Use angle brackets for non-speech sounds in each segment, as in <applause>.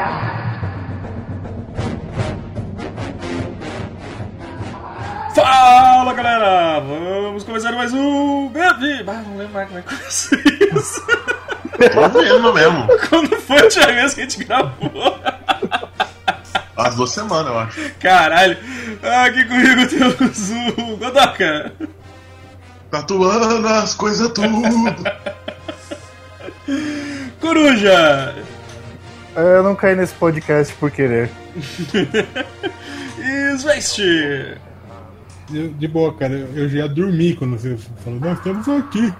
Cara! Fala galera! Vamos começar mais um! Ah, não lembro mais como é que começou isso. Tô vendo mesmo. <laughs> Quando foi a última vez que a gente gravou? Há duas semanas, eu acho. Caralho! Aqui comigo temos o Godoka! Tatuando as coisas tudo. Coruja! Eu não caí nesse podcast por querer. E Zwest! Eu- De boa, cara, eu já ia dormir quando você falou, nós estamos aqui.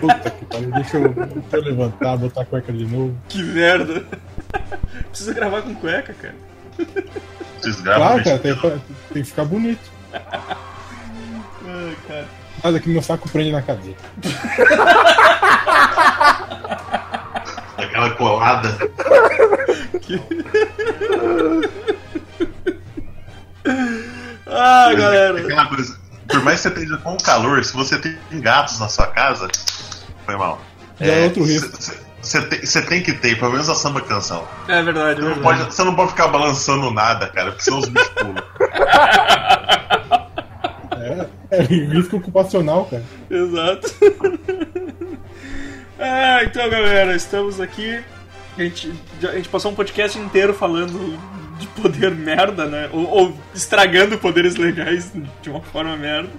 Puta que pariu, deixa eu, deixa eu levantar, botar a cueca de novo. Que merda! Precisa gravar com cueca, cara. Vocês gravam Claro, cara, tem, tem que ficar bonito. Ai, cara. Mas aqui meu saco prende na cadeira. <laughs> Aquela colada. <laughs> Ah, galera! Aquela coisa. Por mais que você esteja com calor, se você tem gatos na sua casa, foi mal. Já é outro risco. Você tem, cê tem que ter, pelo menos a samba canção. É verdade, é Você não, verdade. pode, você não pode ficar balançando nada, cara, porque senão os bichos pulam. <laughs> É, é risco ocupacional, cara. Exato. <laughs> ah, então, galera, estamos aqui. A gente, a gente passou um podcast inteiro falando de poder merda, né? Ou, ou estragando poderes legais de uma forma merda.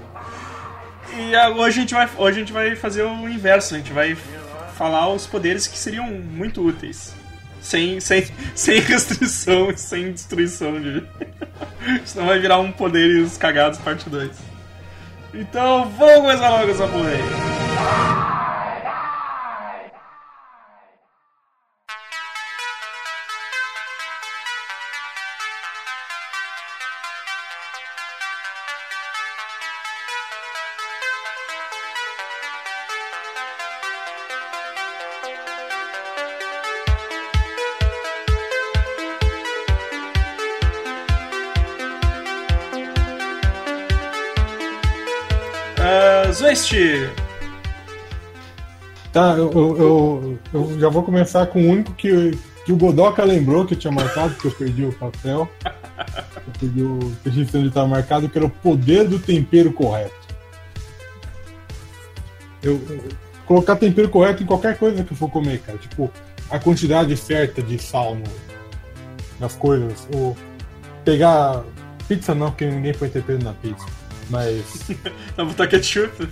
E hoje a gente vai, hoje a gente vai fazer o inverso. A gente vai falar os poderes que seriam muito úteis. Sem, sem, <laughs> sem restrição e sem destruição de. <laughs> Senão vai virar um poderes cagados parte 2. Então vamos começar logo essa porra aí. Tá, eu, eu, eu, já vou começar com o único que, que o Godoka lembrou que eu tinha marcado, porque eu perdi o papel. Eu perdi o registro onde estava marcado, que era o poder do tempero correto. Eu, eu- colocar tempero correto em qualquer coisa que eu for comer, cara. Tipo, a quantidade certa de sal no- nas coisas. Ou pegar. Pizza não, porque ninguém põe tempero na pizza. Mas. <laughs> vai botar ketchup? Eu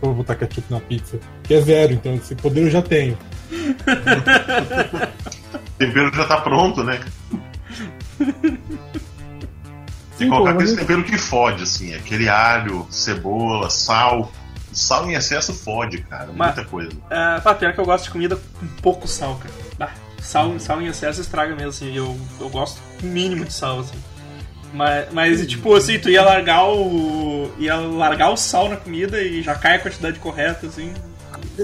vou botar ketchup na pizza. Que é zero, então esse poder eu já tenho. O <laughs> tempero já tá pronto, né? Sim, Colocar pô, mas aquele tempero que fode, assim, aquele alho, cebola, sal. Sal em excesso fode, cara. Mas- Muita coisa. Uh, pá, pior que eu gosto de comida com pouco sal, cara. Bah, sal, sal em excesso estraga mesmo, assim. Eu, eu gosto com o mínimo de sal, assim. Mas, mas, tipo, assim, tu ia largar o. ia largar o sal na comida e já cai a quantidade correta, assim.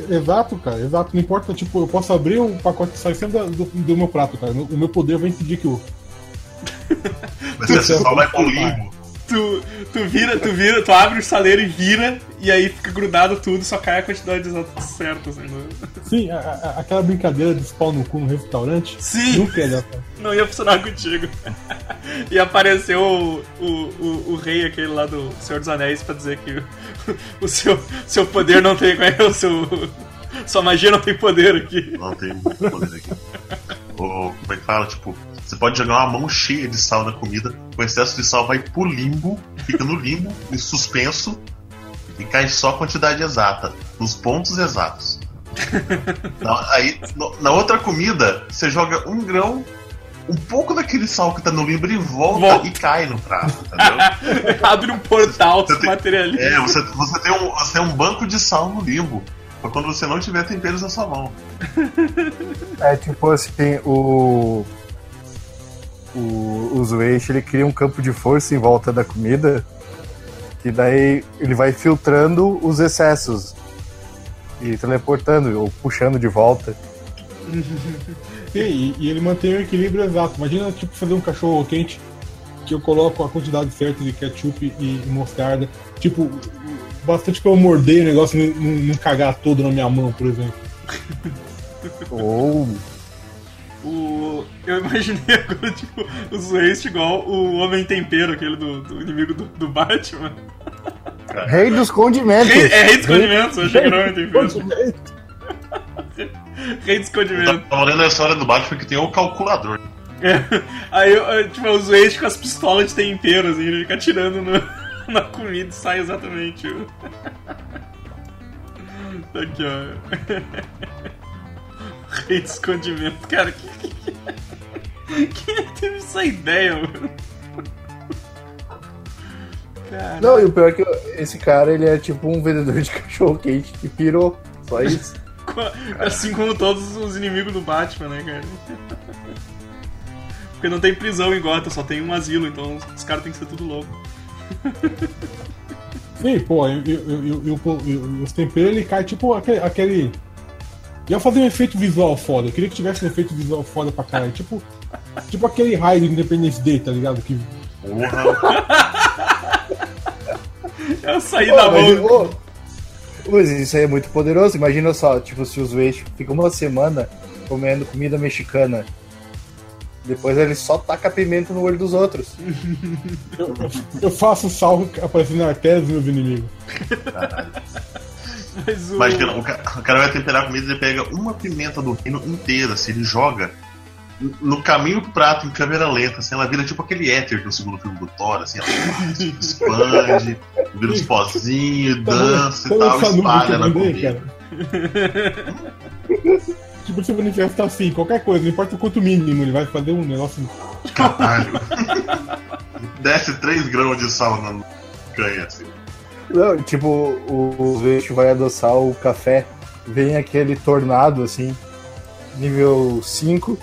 Exato, cara, exato. Não importa, tipo, eu posso abrir um pacote de sal sempre do, do meu prato, cara. O meu poder vai impedir que o. Mas esse sal vai pro limbo. Tu, tu vira, tu vira, tu abre o saleiro e vira, e aí fica grudado tudo, só cai a quantidade exata certa, assim. né? Sim, a- a- aquela brincadeira de pau no cu no restaurante. Sim! Nunca ia certo. Não ia funcionar contigo. e apareceu o, o, o, o rei aquele lá do Senhor dos Anéis pra dizer que o, o seu, seu poder não tem. Qual é o seu. Sua magia não tem poder aqui. Não tem muito poder aqui. Ou, como é que fala? Tipo, você pode jogar uma mão cheia de sal na comida, o excesso de sal vai pro limbo, fica no limbo, <laughs> em suspenso, e cai só a quantidade exata, nos pontos exatos. <laughs> Na, aí, no- na outra comida, você joga um grão, um pouco daquele sal que tá no limbo e volta, Volta. e cai no prato, entendeu? <laughs> Abre um portal, Você materializa. É, você, você, tem um, você tem um banco de sal no limbo. Pra quando você não tiver temperos na sua mão. É tipo assim, o. O, o ele cria um campo de força em volta da comida, que daí ele vai filtrando os excessos e teleportando ou puxando de volta. <laughs> E, e ele mantém o equilíbrio exato. Imagina, tipo, fazer um cachorro quente que eu coloco a quantidade certa de ketchup e, e mostarda. Tipo, bastante pra eu morder o negócio e não, não- não cagar todo na minha mão, por exemplo. Ou O, eu imaginei <laughs> agora, tipo, os Waste igual o Homem Tempero, aquele do, do inimigo do, do Batman. Rei dos condimentos. Rei, é Rei dos Condimentos, eu achei que era Homem Tempero. Rei dos Eu Condimentos. tava lendo a história do Batman que tem o calculador. É. Aí, eu, eu, tipo, os Waste com as pistolas de tempero, assim, ele fica atirando no- <laughs> na comida e sai exatamente o. <laughs> Aqui, ó. Rei dos Condimentos. Cara, que, que- quem que teve essa ideia, mano? Cara. Não, e o pior é que esse cara, ele é tipo um vendedor de <laughs> cachorro quente que pirou. Só isso. Assim como todos os inimigos do Batman, né, cara? Porque não tem prisão em Gotham, só tem um asilo, então os- caras têm que ser tudo louco. Sim, pô, pô, eu- os temperos ele cai tipo aquele. aquele... Ia fazer um efeito visual foda. Eu queria que tivesse um efeito visual foda pra caralho. Tipo, tipo aquele raio do Independence Day, tá ligado? Que <laughs> Porra. Sair Pô, da mão. mas isso aí é muito poderoso. Imagina só, tipo, se os Waste ficam uma semana comendo comida mexicana. Depois ele só taca pimenta no olho dos outros. eu, eu faço salvo aparecendo na artéria dos meus inimigos. Mas o... Imagina, o cara, o cara vai temperar a comida e ele pega uma pimenta do reino inteira, assim, ele joga no caminho pro prato em câmera lenta, assim, ela vira tipo aquele éter do segundo filme do Thor, assim, ela <laughs> expande, vira uns pozinhos, dança e Sabe tal, espalha na comida. cara? tipo, se manifesta assim, qualquer coisa, não importa o quanto mínimo, ele vai fazer um negócio. Caralho. <laughs> Desce 3 gramas de sal na canha, assim. Não, tipo, o, o Waste vai adoçar o café. Vem aquele tornado, assim, nível 5,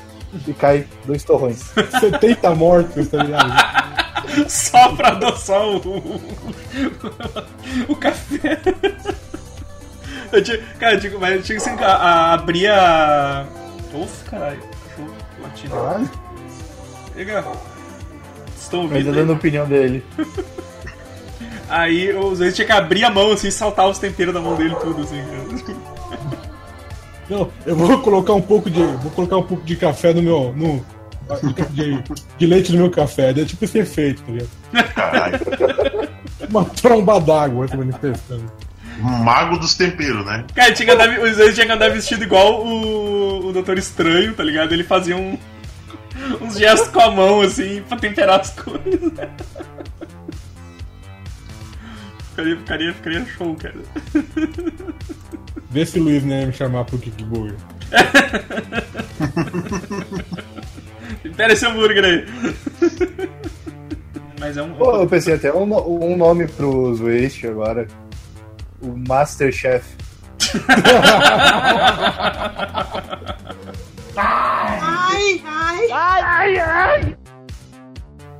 e cai dois torrões. <laughs> 70 mortos, tá ligado? <laughs> Só pra adoçar o. o, o café. Eu tinha, cara, eu tinha, mas eu tinha que assim, a, a, abrir a. Uf, caralho. Cachorro latindo. Caralho. Chega. Estão Mas ouvindo? tá aí? dando a opinião dele. <laughs> Aí os vezes tinha que abrir a mão assim e saltar os temperos da mão dele tudo assim. cara. <laughs> Não, eu vou colocar um pouco de. Vou colocar um pouco de café no meu. No, de, de leite no meu café. É tipo esse efeito, tá ligado? Caralho. <laughs> Uma tromba d'água se manifestando. Mago dos temperos, né? Cara, tinha que andar, os vezes tinha que andar vestido igual o, o Doutor Estranho, tá ligado? Ele fazia um, <laughs> uns gestos com a mão assim pra temperar as coisas. Ficaria, ficaria, ficaria show, cara. Vê se o Luiz né, me chamar pro Kickboard. Tempera esse hambúrguer aí. Mas é um. Pô, eu pensei até um, um nome pros Waste agora. O Masterchef.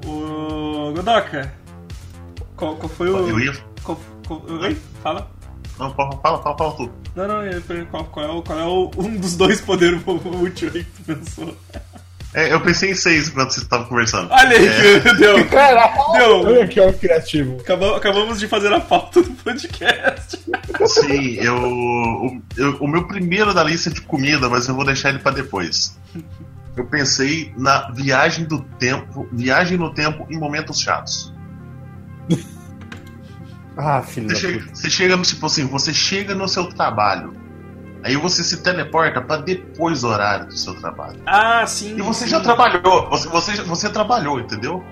O. Godoka. Qual, qual foi o. Eu ia. Oi? Fala. Não, fala, fala, fala, fala tu. Não, não, eu qual, qual é, o, qual é o, um dos dois poderes <laughs> úteis aí que tu pensou? É, eu pensei em seis enquanto você tava conversando. Olha aí É, que <laughs> deu. Deu. Olha aqui, ó, criativo. Acabamos, acabamos de fazer a pauta do podcast. Sim, eu, o, eu- O meu primeiro da lista é de comida, mas eu vou deixar ele pra depois. Eu pensei na viagem do tempo. Viagem no tempo em momentos chatos. Ah, filho Você da chega, puta. você chega no tipo assim, você chega no seu trabalho. Aí você se teleporta pra depois do horário do seu trabalho. Ah, sim. E você sim. já trabalhou, você, você, você trabalhou, entendeu?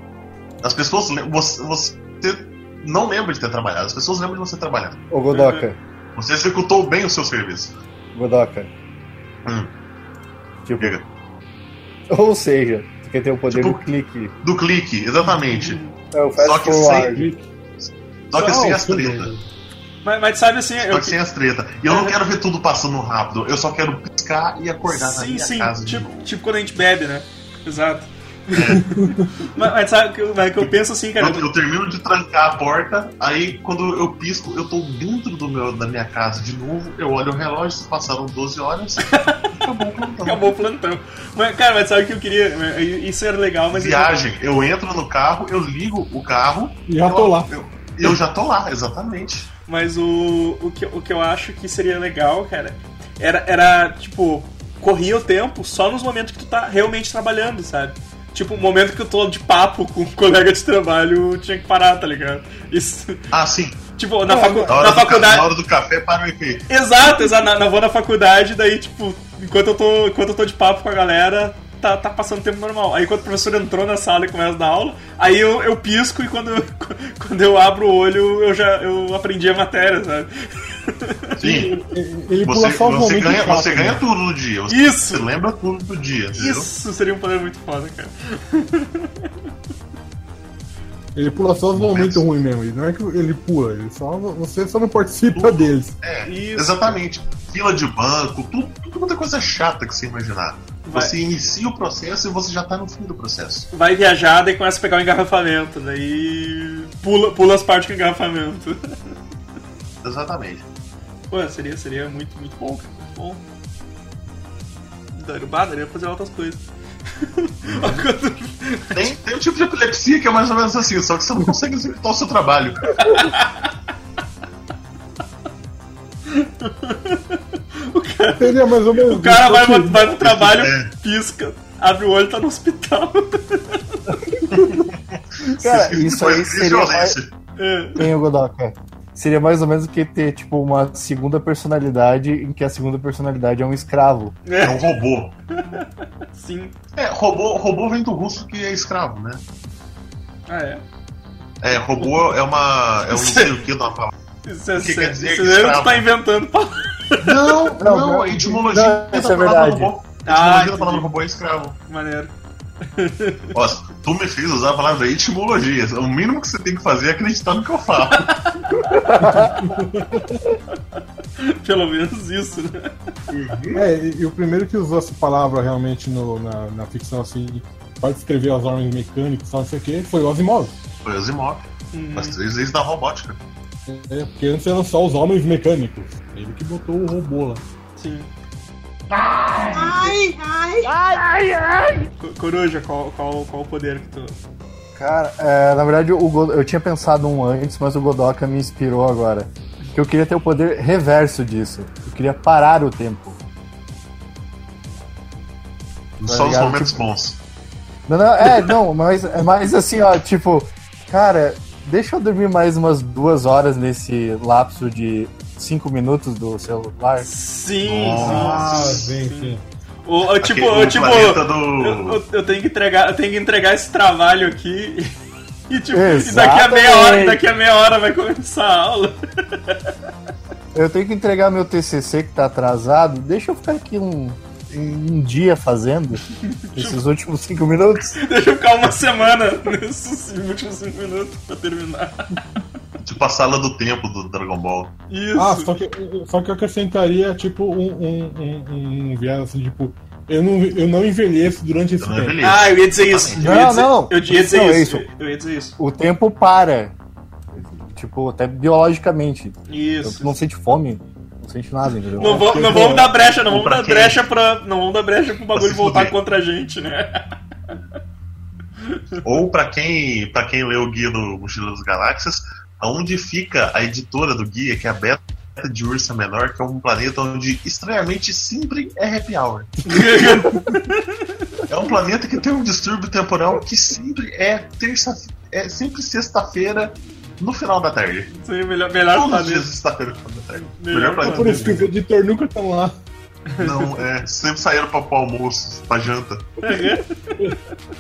As pessoas você, você não lembra de ter trabalhado, as pessoas lembram de você trabalhando. Ô, Godoka. Você executou bem o seu serviço. Godoka. Hum, Tipo, diga. ou seja, tu quer ter o poder Tipo- do clique. Do clique, exatamente. É o fast Só que forward. Só que Não, sem as bem. Mas, mas sabe assim, Só eu, que sem as tretas. E eu não quero ver tudo passando rápido. Eu só quero piscar e acordar na sim, minha sim, casa. tipo, tipo quando a gente bebe, né? Exato. <laughs> mas, mas sabe que eu, mas que eu penso assim, cara? Eu, eu termino de trancar a porta, aí quando eu pisco, eu tô dentro do meu, da minha casa de novo, eu olho o relógio, se passaram 12 horas, <laughs> acabou o plantão. Acabou o plantão. Mas, cara, mas sabe o que eu queria? Isso era legal, mas. Viagem, eu entro no carro, eu ligo o carro. Já eu- tô lá. Eu, eu já tô lá, exatamente. Mas o, o, que, o que eu acho que seria legal, cara, era, era tipo, corria o tempo só nos momentos que tu tá realmente trabalhando, sabe? Tipo, o momento que eu tô de papo com um <laughs> colega de trabalho, tinha que parar, tá ligado? Isso. Ah, sim. Tipo, na, facu- Na na ca- faculdade. na hora do café para o efeito. Exato, exato. Na, na, vou na faculdade, daí, tipo, enquanto eu tô, enquanto eu tô de papo com a galera, tá, tá passando tempo normal. Aí quando o professor entrou na sala e começa a dar aula, aí eu, eu pisco e quando, eu- <laughs> quando eu abro o olho, eu já eu aprendi a matéria, sabe? Sim. Ele pula Você, só você, ganha, chatos, você ganha né? tudo no dia. Você, Isso! você lembra tudo do dia, entendeu? Isso seria um poder muito foda, cara. <laughs> Ele pula só os momentos ruins mesmo. e Não é que ele pula, ele só, você só não participa deles. É, Isso. exatamente. Fila de banco, tudo, tudo quanto é coisa chata que você imaginar. Vai. Você inicia o processo e você já tá no fim do processo. Vai viajar, daí começa a pegar o engarrafamento, daí pula, pula as partes com engarrafamento. <laughs> Exatamente. Pô, seria, seria muito, muito bom, cara. Muito bom. Daria, daria fazer outras coisas. Tem, tem um tipo de epilepsia que é mais ou menos assim, só que você não consegue executar o seu trabalho. Seria mais ou menos. o cara vai, isso. vai pro trabalho, É. pisca, abre o olho e tá no hospital. Cara, isso aí seria mais... violência. É. Tem o Godoka. Seria mais ou menos que ter, tipo, uma segunda personalidade em que a segunda personalidade é um escravo. É um robô. <laughs> Sim. É, robô, robô vem do russo que é escravo, né? Ah, é. É, robô é uma. É um <laughs> não sei o que da palavra. Isso é O que sério. quer dizer Isso que é escravo? tá inventando palavras. Não, <laughs> Não, não, não, a etimologia não, isso da é palavra verdade. robô. A Ah, etimologia da palavra robô é escravo. Maneiro. Ó, tu me fez usar a palavra etimologia. O mínimo que você tem que fazer é acreditar no que eu falo. <laughs> Pelo menos isso, né? É, e, e o primeiro que usou essa palavra realmente no- na, na ficção assim, para descrever os homens não sei o que, foi o Asimov. Foi o Asimov. Hum, As três leis da robótica. É, porque antes eram só os homens mecânicos. Ele que botou o robô lá. sim. Co- Coruja, qual, qual, qual o poder que tu. Cara, é, na verdade o God- eu tinha pensado um antes, mas o Godoka me inspirou agora. Que eu queria ter o poder reverso disso. Eu queria parar o tempo. Só os ligado? momentos bons. Não, não, é, não, mas é mais assim, ó, tipo, cara, deixa eu dormir mais umas duas horas nesse lapso de cinco minutos do celular. Sim, Ah, sim. sim, sim. O, o tipo, o tipo. do- Eu, eu- eu tenho que entregar, eu tenho que entregar esse trabalho aqui. <laughs> E tipo, e daqui a meia hora, daqui a meia hora vai começar a aula. Eu tenho que entregar meu TCC que tá atrasado, deixa eu ficar aqui um, um dia fazendo <laughs> esses últimos cinco minutos. Deixa eu ficar uma semana <laughs> nesses últimos cinco minutos pra terminar. Tipo a sala do tempo do Dragon Ball. Isso. Ah, só que, só que eu acrescentaria, tipo, um, um, um, um viés assim, tipo, eu não, eu não envelheço durante esse Eu não tempo. envelheço. Ah, eu ia dizer isso. Eu ia Não, dizer, não. Eu ia dizer Não, é isso. isso. Eu ia dizer isso. O tempo para. Tipo, até biologicamente. Isso. tu não sente fome, não sente nada, entendeu? Não, vamos, não vamos dar brecha, não vamos pra dar quem? brecha pra. Não vamos dar brecha pro bagulho voltar fuder. contra a gente, né? Ou pra quem, pra quem leu o guia do Mochila das Galáxias, aonde fica a editora do guia, que é a Beta de Ursa Menor, que é um planeta onde estranhamente sempre é happy hour. <laughs> É um planeta que tem um distúrbio temporal que sempre é terça, é sempre sexta-feira no final da tarde. Sim, melhor, melhor Todos os planeta. dias sexta-feira no final da tarde. Melhor Melhor planeta. Por isso que os editores nunca estão lá. Não, é, sempre saíram pra, pro almoço, pra janta.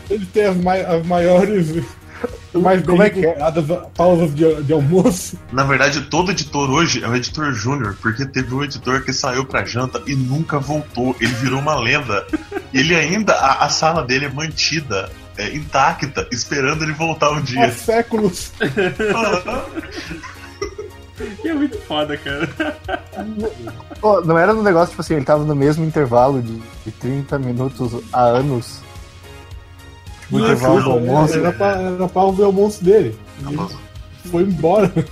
Eles têm as, mai- as maiores. Mais bem Como é que é? pausas de, de almoço. <laughs> Na verdade, todo editor hoje é o editor júnior, porque teve um editor que saiu pra janta e nunca voltou. Ele virou uma lenda. Ele ainda, a, a sala dele é mantida, é, intacta, esperando ele voltar um Há dia. séculos. Que <laughs> é muito foda, cara. Pô, não era um negócio, tipo assim, ele tava no mesmo intervalo de, de 30 minutos a anos. Tipo, o Isso, intervalo do almoço. Era pra, era pra ver o almoço dele. E foi embora. <laughs>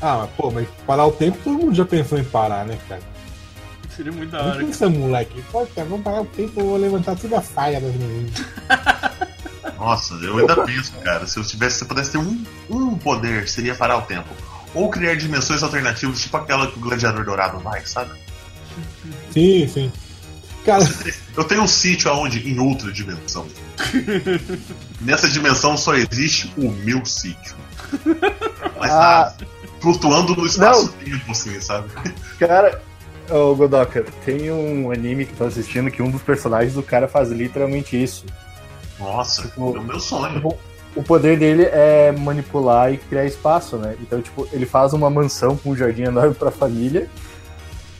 Ah, mas pô, mas parar o tempo todo mundo já pensou em parar, né, cara? Seria muito da Não hora. pensa, moleque. Pô, cara, vamos parar o tempo, eu vou levantar toda a saia das meninas. <laughs> Nossa, eu ainda penso, cara. Se eu tivesse, se eu pudesse ter um, um poder, seria parar o tempo. Ou criar dimensões alternativas, tipo aquela que o Gladiador Dourado vai, sabe? Sim, sim. Cara, Eu tenho um sítio aonde? Em outra dimensão. <laughs> Nessa dimensão só existe o meu sítio. Mas Ah. nada. Flutuando no espaço-tempo, assim, sabe? Cara, ô Godoka, tem um anime que eu tô assistindo que um dos personagens do cara faz literalmente isso. Nossa, Tipo, é o meu sonho. Tipo, o poder dele é manipular e criar espaço, né? Então, tipo, ele faz uma mansão com um jardim enorme pra família.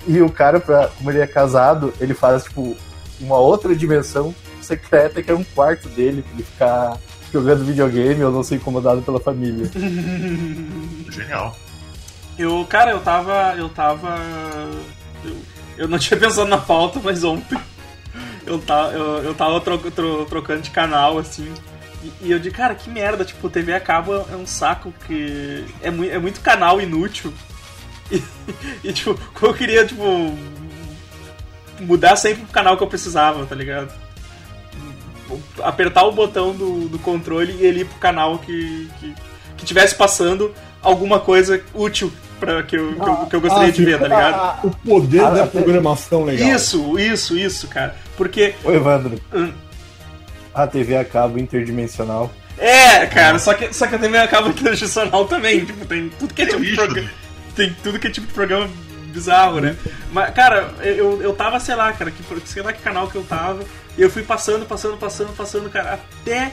E o cara, pra, como ele é casado, ele faz, tipo, uma outra dimensão secreta que é um quarto dele, pra ele ficar jogando videogame ou não ser incomodado pela família. <laughs> Genial. Eu, cara, eu tava. Eu tava. Eu, eu não <laughs> tinha pensado na pauta, mas ontem <laughs> eu, tá, eu, eu tava tro, tro- trocando de canal, assim. E, e eu digo, cara, que merda, tipo, TV a cabo é um saco que. É, mui, é muito canal inútil. E, e, tipo, eu queria, tipo. Mudar sempre pro canal que eu precisava, tá ligado? Apertar o botão do, do controle e ele ir pro canal que, que, que tivesse passando alguma coisa útil pra que eu, que eu, que eu gostaria ah, de ver, tá ligado? Ah, o poder Ah, da programação legal. Isso, isso, isso, cara. Porque. Ô, Evandro, hum, a TV a cabo interdimensional. É, cara, só que, só que a TV acaba tradicional também. Tipo, tem tudo que é tipo de Isso, programa. Tem tudo que é tipo de programa bizarro, né? Mas, cara, eu, eu tava, sei lá, cara, que, sei lá que canal que eu tava. E eu fui passando, passando, passando, passando, cara, até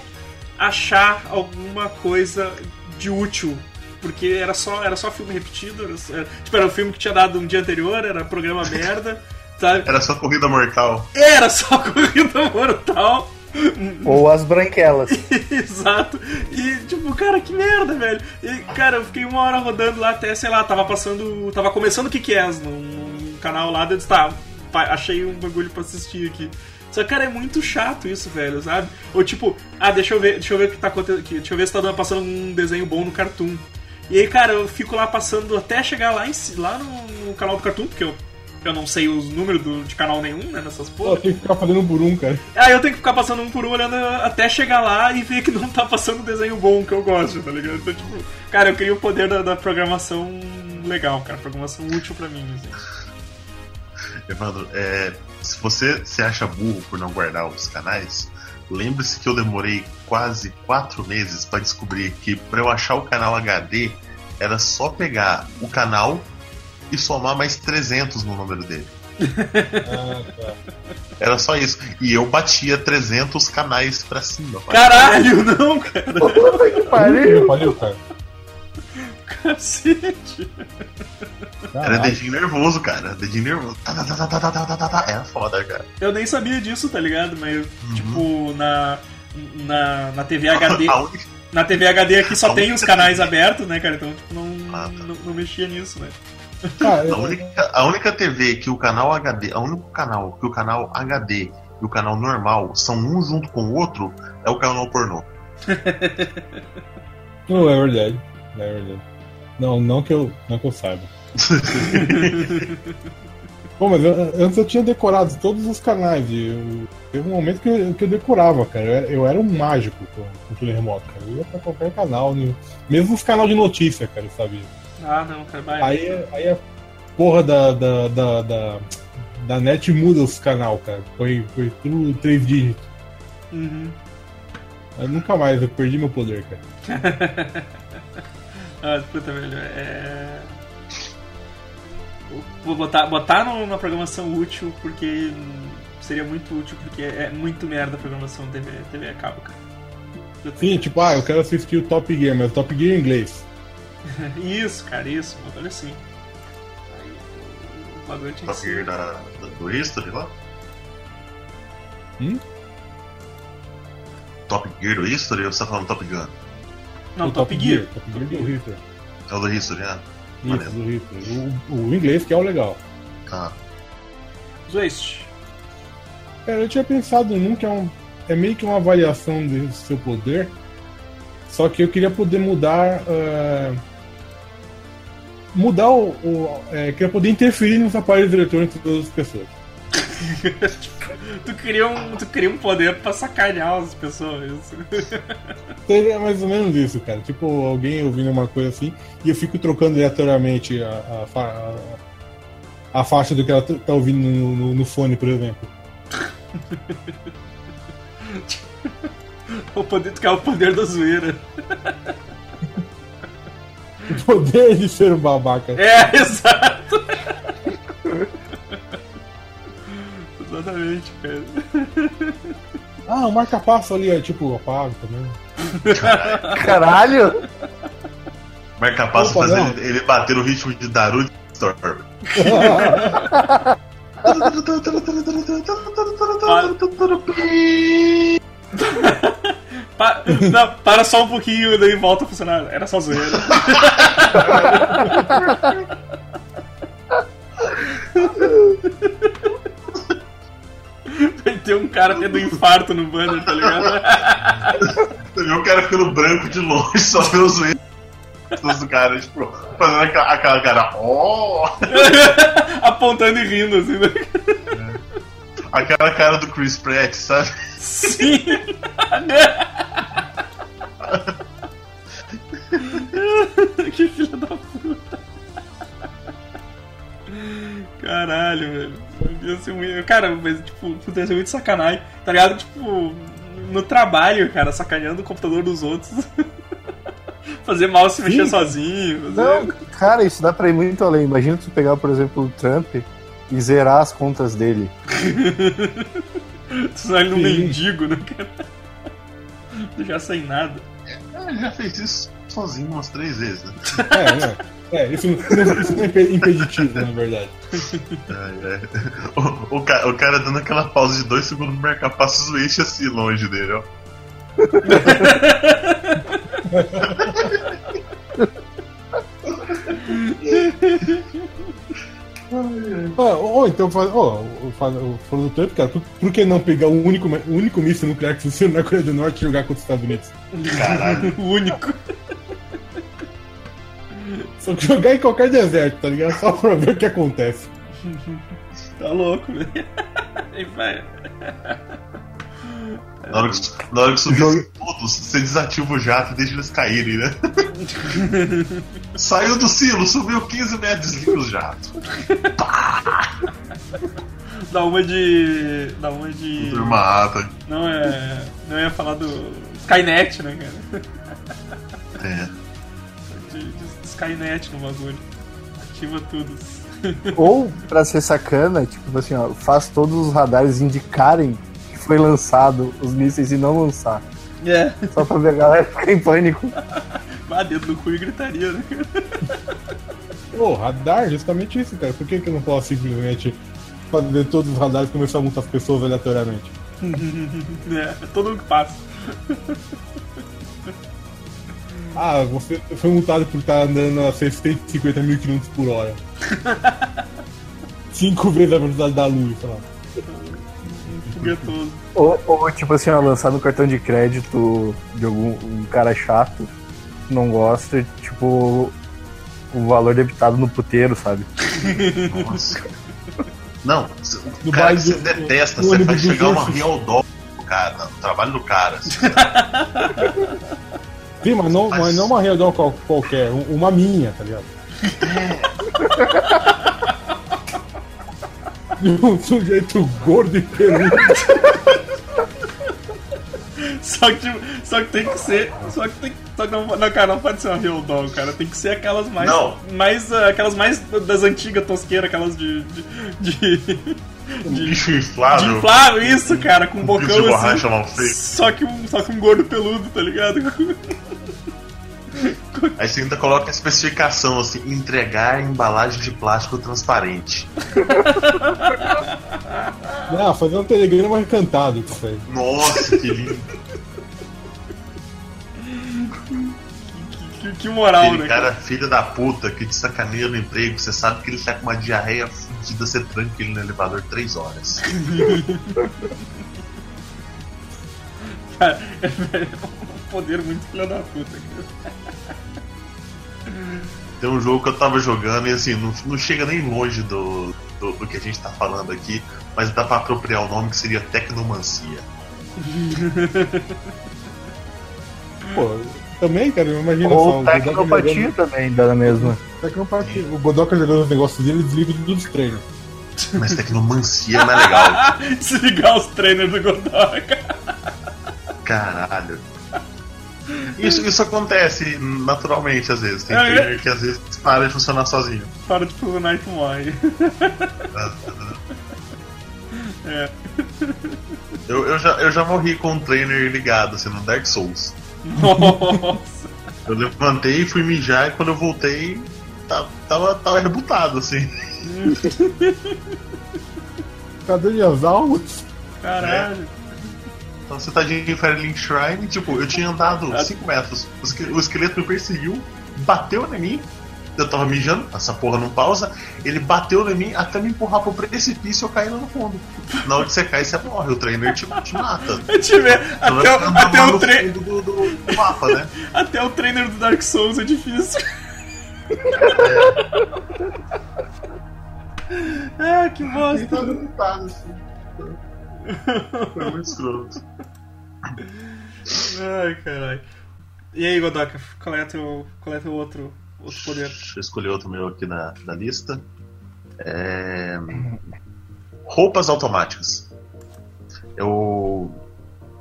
achar alguma coisa de útil. Porque era só, era só filme repetido, era, só- era- tipo, era um filme que tinha dado um dia anterior, era programa merda, sabe? Era só corrida mortal. Era só <laughs> corrida mortal. <laughs> Ou as branquelas. <laughs> Exato. E, tipo, cara, que merda, velho. E, cara, eu fiquei uma hora rodando lá até, sei lá, tava passando. Tava começando o que que é num canal lá, eu disse, tá, achei um bagulho pra assistir aqui. Só cara, é muito chato isso, velho, sabe? Ou tipo, ah, deixa eu ver, deixa eu ver o que tá acontecendo aqui. Deixa eu ver se tá passando um desenho bom no Cartoon. E aí, cara, eu fico lá passando até chegar lá, em, lá no, no canal do Cartoon, porque eu, eu não sei os números do- de canal nenhum, né, nessas porra. tem que ficar fazendo um por um, cara. Aí eu tenho que ficar passando um por um olhando até chegar lá e ver que não tá passando desenho bom que eu gosto, tá ligado? Então, tipo, cara, eu queria o poder da, da programação legal, cara, programação útil pra mim, assim. Evandro, é, se você se acha burro por não guardar os canais, lembre-se que eu demorei quase quatro meses para descobrir que para eu achar o canal HD era só pegar o canal e somar mais 300 no número dele. Ah, tá. Era só isso. E eu batia 300 canais pra cima. Caralho, não, cara. Puta que pariu. Pariu, cara. Cacete. Caralho. Era dedinho nervoso, cara. Dedinho nervoso. Tá, tá, Era foda, cara. Eu nem sabia disso, tá ligado? Mas, uhum. tipo, na, na, na TV HD. <laughs> na TV HD aqui só tem os canais abertos, né, cara? Então, tipo, não, ah, tá. não, não mexia nisso, né? A única, a única TV que o canal HD, a único canal que o canal HD e o canal normal são um junto com o outro é o canal pornô. <laughs> Não, é verdade. É verdade. Não, não que eu, não que eu saiba. <laughs> Pô, mas eu- antes eu tinha decorado todos os canais e eu, teve um momento que eu, que eu decorava, cara. Eu, era- eu era um mágico com o controle remoto, cara. Eu ia pra qualquer canal, mesmo os canais de notícia, cara, eu sabia. Ah, não, cara, vai. Aí, aí a porra da, da, da, da, da net muda os canal, cara. Foi, foi tudo três dígitos. Uhum. Aí nunca mais, eu perdi meu poder, cara. <laughs> Ah, puta, velho, é. Vou botar, botar na programação útil, porque seria muito útil, porque é muito merda a programação TV, TV a cabo, cara. Sim, tipo, ah, eu quero assistir o Top Gear, mas o Top Gear em inglês. <laughs> Isso, cara, isso, um bagulho assim. Aí, o bagulho tinha que Top Gear da, da- do History lá? Hum? Top Gear do History ou você tá falando Top Gun? Não, o Top, Gear. Top Gear do Hitler. É o do History, né? Isso, do Hitler. O, o inglês que é o legal. Ah, Zwist. Cara, eu tinha pensado num que é um. É meio que uma variação do seu poder. Só que eu queria poder mudar. eh, mudar o. o eh, queria poder interferir nos aparelhos eletrônicos das pessoas. <laughs> tu, cria um, tu cria um poder pra sacanear as pessoas. Seria <laughs> mais ou menos isso, cara. Tipo, alguém ouvindo uma coisa assim e eu fico trocando aleatoriamente a, a, a, a faixa do que ela t- tá ouvindo no, no- no fone, por exemplo. <laughs> O poder, tu quer o poder da zoeira. O poder de ser um babaca. É, <laughs> exato. Exatamente, cara. Ah, o marca-passo ali, é tipo, apago também. Caralho! Marca passo Opa, fazer não. ele, ele bater no ritmo de Darude Storm. <laughs> <laughs> Pa- <laughs> não, para só um pouquinho, daí volta a funcionar. Era só zoeira. <laughs> Vai ter um cara tendo infarto no banner, tá ligado? Você vê o cara ficando branco de longe, só vê os zoeiros do cara, tipo, fazendo aquela, aquela cara, oh! <laughs> Apontando e rindo, assim. Né? Aquela cara do Chris Pratt, sabe? Sim! <laughs> que filha da puta. Caralho, velho. Ia ser muito... Cara, mas tipo, puta, ia ser muito sacanagem. Tá ligado? Tipo, no trabalho, cara, sacaneando o computador dos outros. <laughs> fazer mal se mexer sozinho. Fazer... Não, cara, isso dá pra ir muito além. Imagina tu pegar, por exemplo, o Trump e zerar as contas dele. <laughs> Senão ele no mendigo, né, cara? <laughs> Deixar sem nada. Ele já fez isso sozinho umas três vezes, né? É, né? É, isso não, isso não é impe- impeditivo, na verdade. É, é. O, o o cara dando aquela pausa de dois segundos no marcar passos o eixo assim longe dele, ó. <laughs> Ah, Ou então, faz- o- faz- o- falando do Trump, cara, por, por que não pegar o único, o único míssil nuclear que funciona na Coreia do Norte e jogar contra os Estados Unidos? Caralho. <laughs> o único. Só que jogar em qualquer deserto, tá ligado? Só pra ver o que acontece. Tá louco, velho. Na hora que, na hora que subir todos, você desativa o jato e deixa eles caírem, né? <laughs> Saiu do silo, subiu 15 metros, desliga o jato. Dá uma de. Dá uma de. Turma ata. Não é. Não ia falar do. Skynet, né, cara? É. De, de Skynet no bagulho. Ativa tudo. Ou, pra ser sacana, tipo assim, ó, faz todos os radares indicarem foi lançado os mísseis e não lançar. É. Só pra ver a galera ficar em pânico. <laughs> Vá dentro do cu e gritaria, né, <laughs> cara? Pô, radar, justamente isso, cara. Por que, que eu não posso simplesmente fazer todos os radares e começar a multar as pessoas aleatoriamente? É, <laughs> é todo mundo que passa. Ah, você foi multado por estar andando a 650 mil km por hora. Cinco vezes a velocidade da luz, sei lá. Ou, ou, tipo assim, ó, lançar no cartão de crédito de algum um cara chato, que não gosta, tipo, o valor debitado no puteiro, sabe? Nossa. Não, o No cara você do- detesta, você faz chegar uma real dó no cara, no trabalho do cara. assim. Sim, mas não, mas não uma reunião qual- qualquer, um- uma minha, tá ligado? <laughs> E <laughs> um sujeito gordo e peludo. Só que, tipo, só que tem que ser. Só que tem só que não, não, cara, não pode ser uma real doll, cara. Tem que ser aquelas mais. Não. mais ah, aquelas mais das antigas tosqueiras, aquelas de. de. de, Um de, bicho de inflável. inflável, isso, cara, com um Um bocão de borracha assim. mal feito. Só que, um, só que um gordo peludo, tá ligado? <laughs> <laughs> Aí você ainda coloca a especificação assim: entregar embalagem de plástico transparente. <laughs> Ah, fazer um telegrama encantado aí. Nossa, que lindo. que, que moral, Aquele né? cara, filho da puta, que te sacaneia no emprego, você sabe que ele tá com uma diarreia fudida, você tranca ele no elevador três horas. <laughs> Cara, é um poder muito filho da puta, cara. Tem um jogo que eu tava jogando e assim, não, não chega nem longe do, do, do que a gente tá falando aqui, mas dá pra apropriar o nome que seria Tecnomancia. <laughs> Pô, também, cara, imagina Ou só. tecnopatia jogando- também dá na mesma. Tecnopatia. O Godoka jogando os negócios dele, ele desliga tudo dos treinos. Mas Tecnomancia não é legal. <laughs> Desligar os trainers do Godoka. Caralho. Isso, isso acontece naturalmente às vezes. Tem Ah, é? trainer que às vezes para de funcionar sozinho. Para de funcionar e tu morre. <laughs> É. Eu, eu, já, eu já morri com um trainer ligado, assim, no Dark Souls. Nossa. Eu levantei e fui mijar e quando eu voltei, tava, tava, tava rebutado, assim. <laughs> Cadê minhas almas? Caralho. Então você tá de Firelink Shrine, tipo, eu tinha andado 5 metros, o, esque- o esqueleto me perseguiu, bateu em mim, eu tava mijando, essa porra não pausa, ele bateu em mim até me empurrar pro precipício e eu caí lá no fundo. Na hora que você cai, você morre, o trainer te, te mata. <laughs> Eu te ver, Você até, o- até, o fundo do, do- do mapa, né? <laughs> até o trainer do Dark Souls é difícil. <laughs> ah, que bosta. tava rebutado, assim. <laughs> Foi muito escroto. Ai, caralho. E aí, Godoka, qual é teu, qual é teu outro, outro poder? Deixa eu escolher outro meu aqui na, na lista. É... Roupas automáticas. Eu.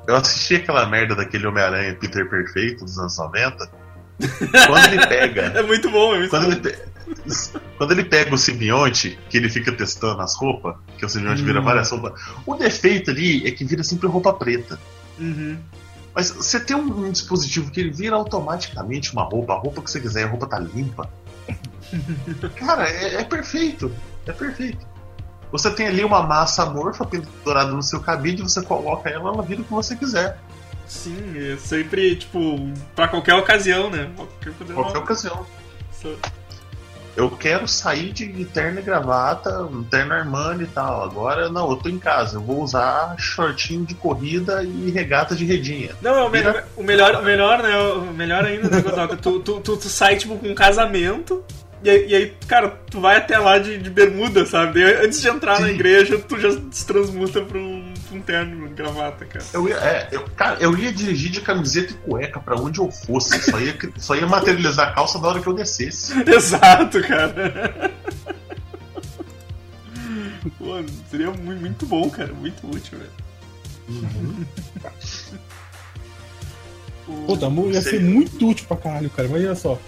Eu assisti aquela merda daquele Homem-Aranha Peter Perfeito dos anos 90. <laughs> Quando ele pega. É muito bom, é muito Quando bom. ele, pe- <laughs> quando ele pega o simbionte, que ele fica testando as roupas, que o simbionte vira várias roupas, o defeito ali é que vira sempre roupa preta. Uhum. Mas você tem um, um dispositivo que ele vira automaticamente uma roupa, a roupa que você quiser, a roupa tá limpa. <laughs> Cara, é, é perfeito. É perfeito. Você tem ali uma massa amorfa pendurada no seu cabide, você coloca ela, ela vira o que você quiser. Sim, é sempre, tipo, pra qualquer ocasião, né? Qualquer, qualquer ocasião. Só- Eu quero sair de terno e gravata, terno Armani e tal. Agora, não, eu tô em casa. Eu vou usar shortinho de corrida e regata de redinha. Não, é o, melhor, o melhor, o melhor, né? O melhor ainda, né, Godoka? Tu, tu, tu, tu sai, tipo, com um casamento. E aí, e aí, cara, tu vai até lá de, de bermuda, sabe? Antes de entrar na Sim. igreja, tu já se transmuta pra um, um terno, de gravata, cara. Eu ia, é, eu, cara, eu ia dirigir de camiseta e cueca pra onde eu fosse. Só ia, só ia materializar a calça na hora que eu descesse. <laughs> Exato, cara. Pô, seria mu- muito bom, cara. Muito útil, velho. O- Puta, mu- ia ser Seria. muito útil pra caralho, cara. Imagina só.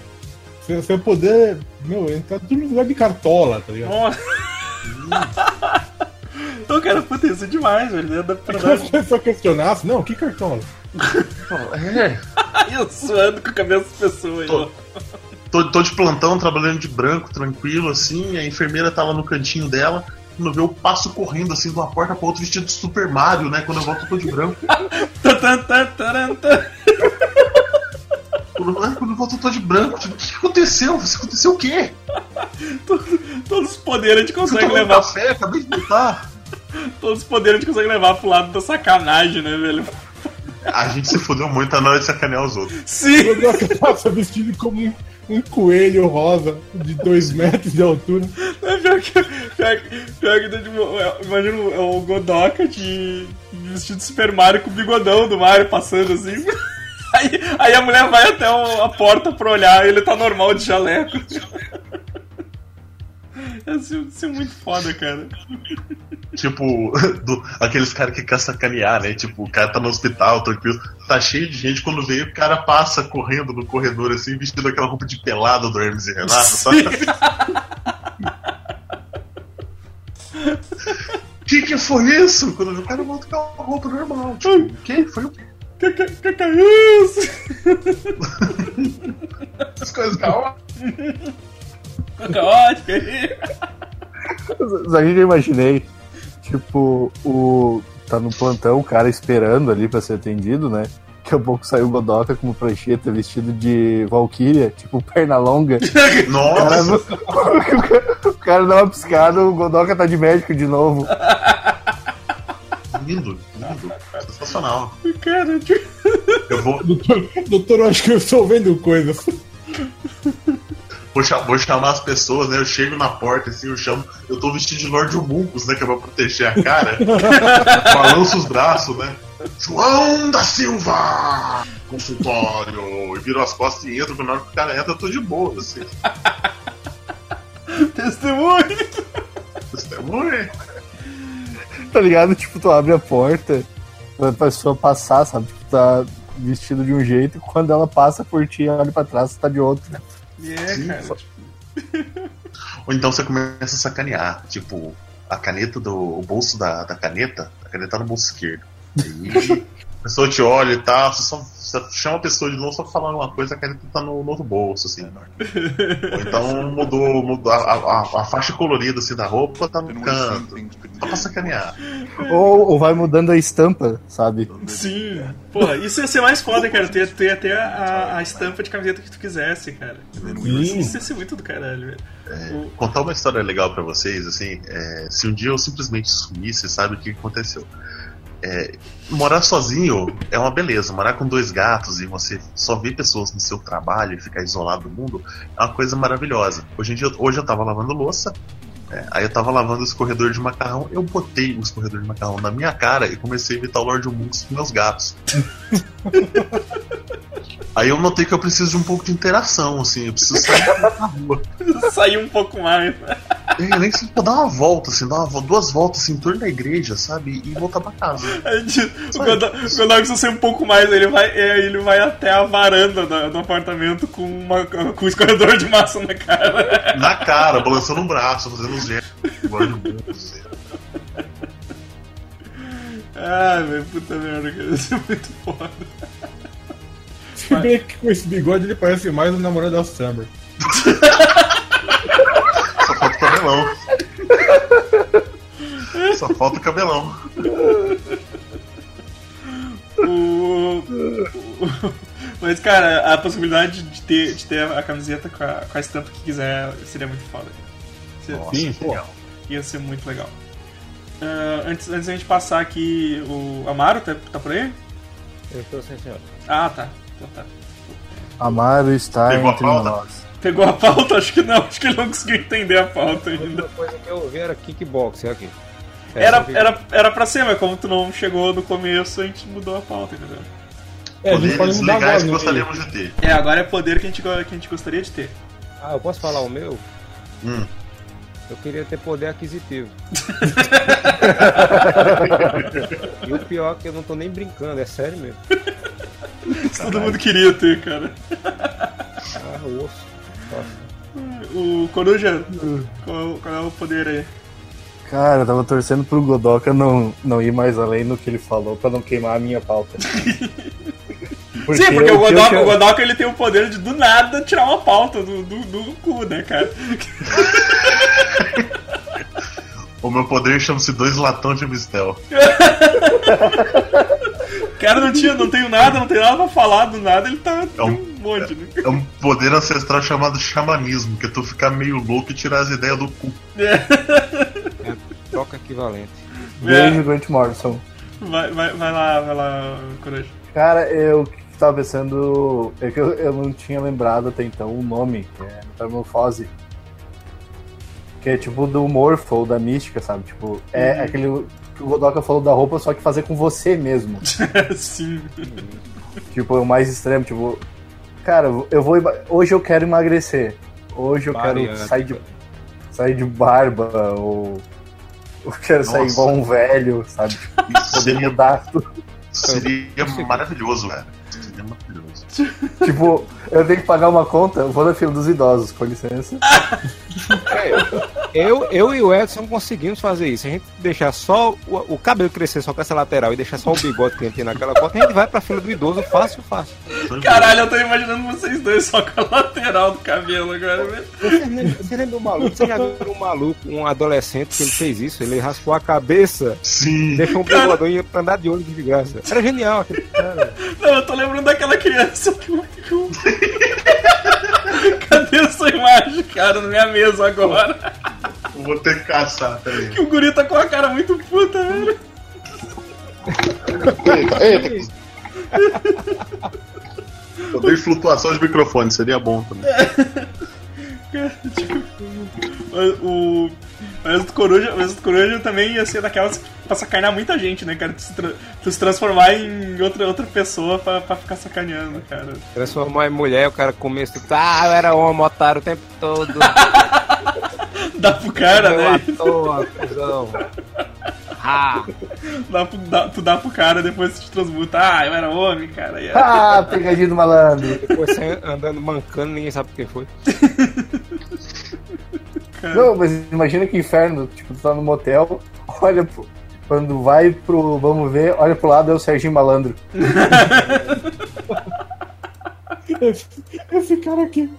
Você você ia poder, meu, entrar tudo no lugar de cartola, tá ligado? Nossa. <laughs> Então, cara, puta, isso é demais, velho. Dá pra dar <laughs> a pessoa questionasse, não, que cartola? É. <laughs> eu suando com a cabeça das pessoas aí, ó. Tô, tô de plantão, trabalhando de branco, tranquilo, assim. A enfermeira tava no cantinho dela. Quando vê, eu passo correndo assim de uma porta pra outra vestido de Super Mario, né? Quando eu volto, eu tô de branco. Quando, quando eu volto, eu tô de branco. Tipo, o que aconteceu? Você aconteceu o quê? Todos, todos os poderes a gente consegue um levar. café? Acabei de voltar. Todos os poderes a gente consegue levar pro lado da sacanagem, né, velho? A gente se fudeu muito na hora de sacanear os outros. Sim! Que passa vestido como um, um coelho rosa de 2 metros de altura. É pior que, pior, que- pior que tipo, eu imagino o Godoka de, de vestido de Super Mario com o bigodão do Mario passando assim. <laughs> Aí, aí a mulher vai até o- a porta pra olhar e ele tá normal de jaleco. Isso isso é muito foda, cara. Tipo, <laughs> do- aqueles caras que querem sacanear, né? Tipo, o cara tá no hospital, tranquilo, tá cheio de gente. Quando veio, o cara passa correndo no corredor, assim, vestido aquela roupa de pelado do Hermes e Renato, sabe? O <laughs> que, que foi isso? Quando o cara volta com a roupa normal. Tipo, o que? Foi o quê? Que que, que que é isso? <laughs> As coisas caóticas. Caótico aí. Sabe o que eu imaginei? Tipo, o. Tá no plantão, o cara esperando ali pra ser atendido, né? Daqui a pouco saiu o Godoka com uma prancheta vestido de Valkyria, tipo perna longa. <laughs> O cara, Nossa, <laughs> o cara dá uma piscada, o Godoka tá de médico de novo. lindo, lindo. Sensacional. Cara, tipo, Eu vou, Doutor, doutor, eu acho que eu estou vendo coisas. Vou, cha- vou chamar as pessoas, né? Eu chego na porta, assim, eu chamo. Eu tô vestido de Lorde Humungus, né? Que é pra proteger a cara. <laughs> Balanço os braços, né? João da Silva! Consultório! E viro as costas e entro, quando na hora que o cara entra, eu tô de boa, assim. <laughs> Testemunho! Testemunha. Tá ligado? Tipo, tu abre a porta pra pessoa passar, sabe? Tipo, tá vestido de um jeito e quando ela passa por ti, olha pra trás, tá de outro. É, Sim, cara. só- Ou então você começa a sacanear, tipo, a caneta do. o bolso da, da caneta, a caneta tá no bolso esquerdo. Aí a pessoa te olha e tal, você só chama a pessoa de novo só pra falar uma coisa, a caneta tá no, no outro bolso, assim. Ou então mudou, mudou a, a- a faixa colorida assim da roupa tá no canto. Só pra sacanear. Ou, ou vai mudando a estampa, sabe? Sim. Porra, isso ia ser mais foda, cara. Ia ter até a, a estampa de camiseta que tu quisesse, cara. Sim. Isso ia ser muito do caralho, velho. O- Contar uma história legal pra vocês, assim, é, se um dia eu simplesmente sumisse, sabe o que aconteceu? É, morar sozinho é uma beleza, morar com dois gatos e você só ver pessoas no seu trabalho e ficar isolado do mundo é uma coisa maravilhosa. Hoje, em dia, hoje eu tava lavando louça, é, aí eu tava lavando o escorredor de macarrão, eu botei o escorredor de macarrão na minha cara e comecei a imitar o Lord Munks com meus gatos. <laughs> aí eu notei que eu preciso de um pouco de interação, assim, eu preciso sair na rua. <laughs> Sair um pouco mais. É, nem se for dar uma volta, assim, dar uma duas voltas assim, em torno da igreja, sabe? E voltar pra casa. <laughs> Gente- O Godoc precisa ser um pouco mais, ele vai, é, ele vai até a varanda da- do apartamento com, uma, com um escorredor de massa na cara. Na cara, balançando o braço, fazendo mundo, assim. Ah, velho, puta merda, cara. Isso é muito foda. Se bem que com esse bigode ele parece mais o namorado da Summer. Só falta o cabelão. Só falta o cabelão. O... o- Mas, cara, a possibilidade de ter, de ter a camiseta com a, com a estampa que quiser seria muito foda. Nossa, Sim, pô. legal. Ia ser muito legal. Ah, antes, antes da gente passar aqui, o Amaro tá, tá por aí? Eu estou sem senhor. Ah, tá. Então tá. Amaro está Pegou a entre nós. Pegou a pauta? Acho que não. Acho que ele não conseguiu entender a pauta A ainda. única coisa que eu ouvi era kickboxing aqui. É, Era, era, era pra ser, mas como tu não chegou no começo, a gente mudou a pauta, entendeu? É, a gente pode Poderes legais que né? gostaríamos de ter. É, agora é poder que a gente, que a gente gostaria de ter. Ah, eu posso falar o meu? Hum. Eu queria ter poder aquisitivo. <laughs> e o pior é que eu não tô nem brincando, é sério mesmo. Todo mundo queria ter, cara. Ah, o osso. Nossa. O Coruja, qual, qual é o poder aí? Cara, eu tava torcendo pro Godoka não, não ir mais além do que ele falou pra não queimar a minha pauta. <laughs> Sim, porque o que Godoka, quero- o Godoka ele tem o poder de do nada tirar uma pauta do, do, do cu, né, cara? <laughs> O meu poder chama-se Dois Latão de Mistel. <laughs> Cara não tinha, não tenho nada, não tem nada pra falar do nada, ele tá tem um- um monte, né? É um poder ancestral chamado xamanismo, que é tu ficar meio louco e tirar as ideias do cu. Troca equivalente. Beijo, Grant Morrison. Vai, vai, vai lá, vai lá, Coruja. Cara, eu tava pensando. É que eu, eu não tinha lembrado até então o nome, que é Metamorfose. Que é tipo do Morpho, ou da mística, sabe? Tipo, é aquele que o Godoka falou da roupa, só que fazer com você mesmo. <laughs> Sim. tipo, é o mais extremo, tipo. Cara, eu vou. Hoje eu quero emagrecer. Hoje eu quero Bariátrica. sair de, sair de barba, ou. Eu quero sair Nossa. igual um velho, sabe? Tipo, <laughs> Isso poder seria, mudar tudo. seria maravilhoso, velho. <laughs> Tipo, eu tenho que pagar uma conta, eu vou na fila dos idosos, com licença. Eu, eu e o Edson conseguimos fazer isso. A gente deixar só o, o cabelo crescer só com essa lateral e deixar só o bigode que a gente tem naquela foto, a gente vai pra fila do idoso fácil, fácil. Caralho, eu tô imaginando vocês dois só com a lateral do cabelo agora, velho. Você lembra, você lembra o maluco? Você já viu um maluco, um adolescente que ele fez isso? Ele raspou a cabeça, Sim. deixou um bigodão e ia pra andar de ônibus de graça. Era genial aquele cara. Não, eu tô lembrando daquela criança que o. que o- Cadê essa imagem, cara, na minha mesa agora? Vou ter que caçar, peraí. Que o guri tá com a cara muito puta, velho. Eita, eita. Poder de flutuação de microfone seria bom também. o, o Êxodo Coruja, o Êxodo Coruja também ia ser daquelas pra sacanear muita gente, né, cara? Tu se, tra- tu se transformar em outra, outra pessoa pra, pra ficar sacaneando, cara. Transformar em mulher, o cara começa. Ah, eu era homem, otário o tempo todo. <laughs> Dá pro cara, Eu né? toa, cuzão. Ah, Dá pro, dá, tu dá pro cara, depois tu te transmuta. Ah, eu era homem, cara. E aí- Ah, pegadinha do malandro. depois você andando mancando, ninguém sabe o que foi. <laughs> Não, mas imagina que inferno. Tipo, tu tá no motel, <laughs> olha pro, Quando vai pro. Vamos ver, olha pro lado é o Serginho Malandro. Esse, <laughs> esse cara aqui.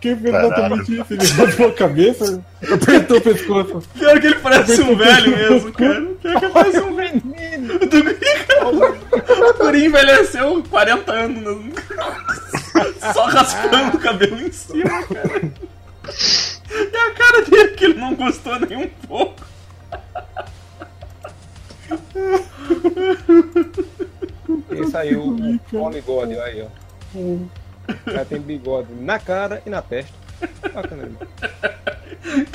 Que exatamente isso? Ele levantou a cabeça, apertou o pescoço. Pior que ele parece um velho mesmo, cara. Pior que ele parece um velho. O Guri envelheceu 40 anos. né? Só raspando o cabelo em cima, cara. E a cara dele que ele não gostou nem um pouco. Esse aí, o o bigode, aí, ó. O cara tem bigode na cara e na testa. Bacana.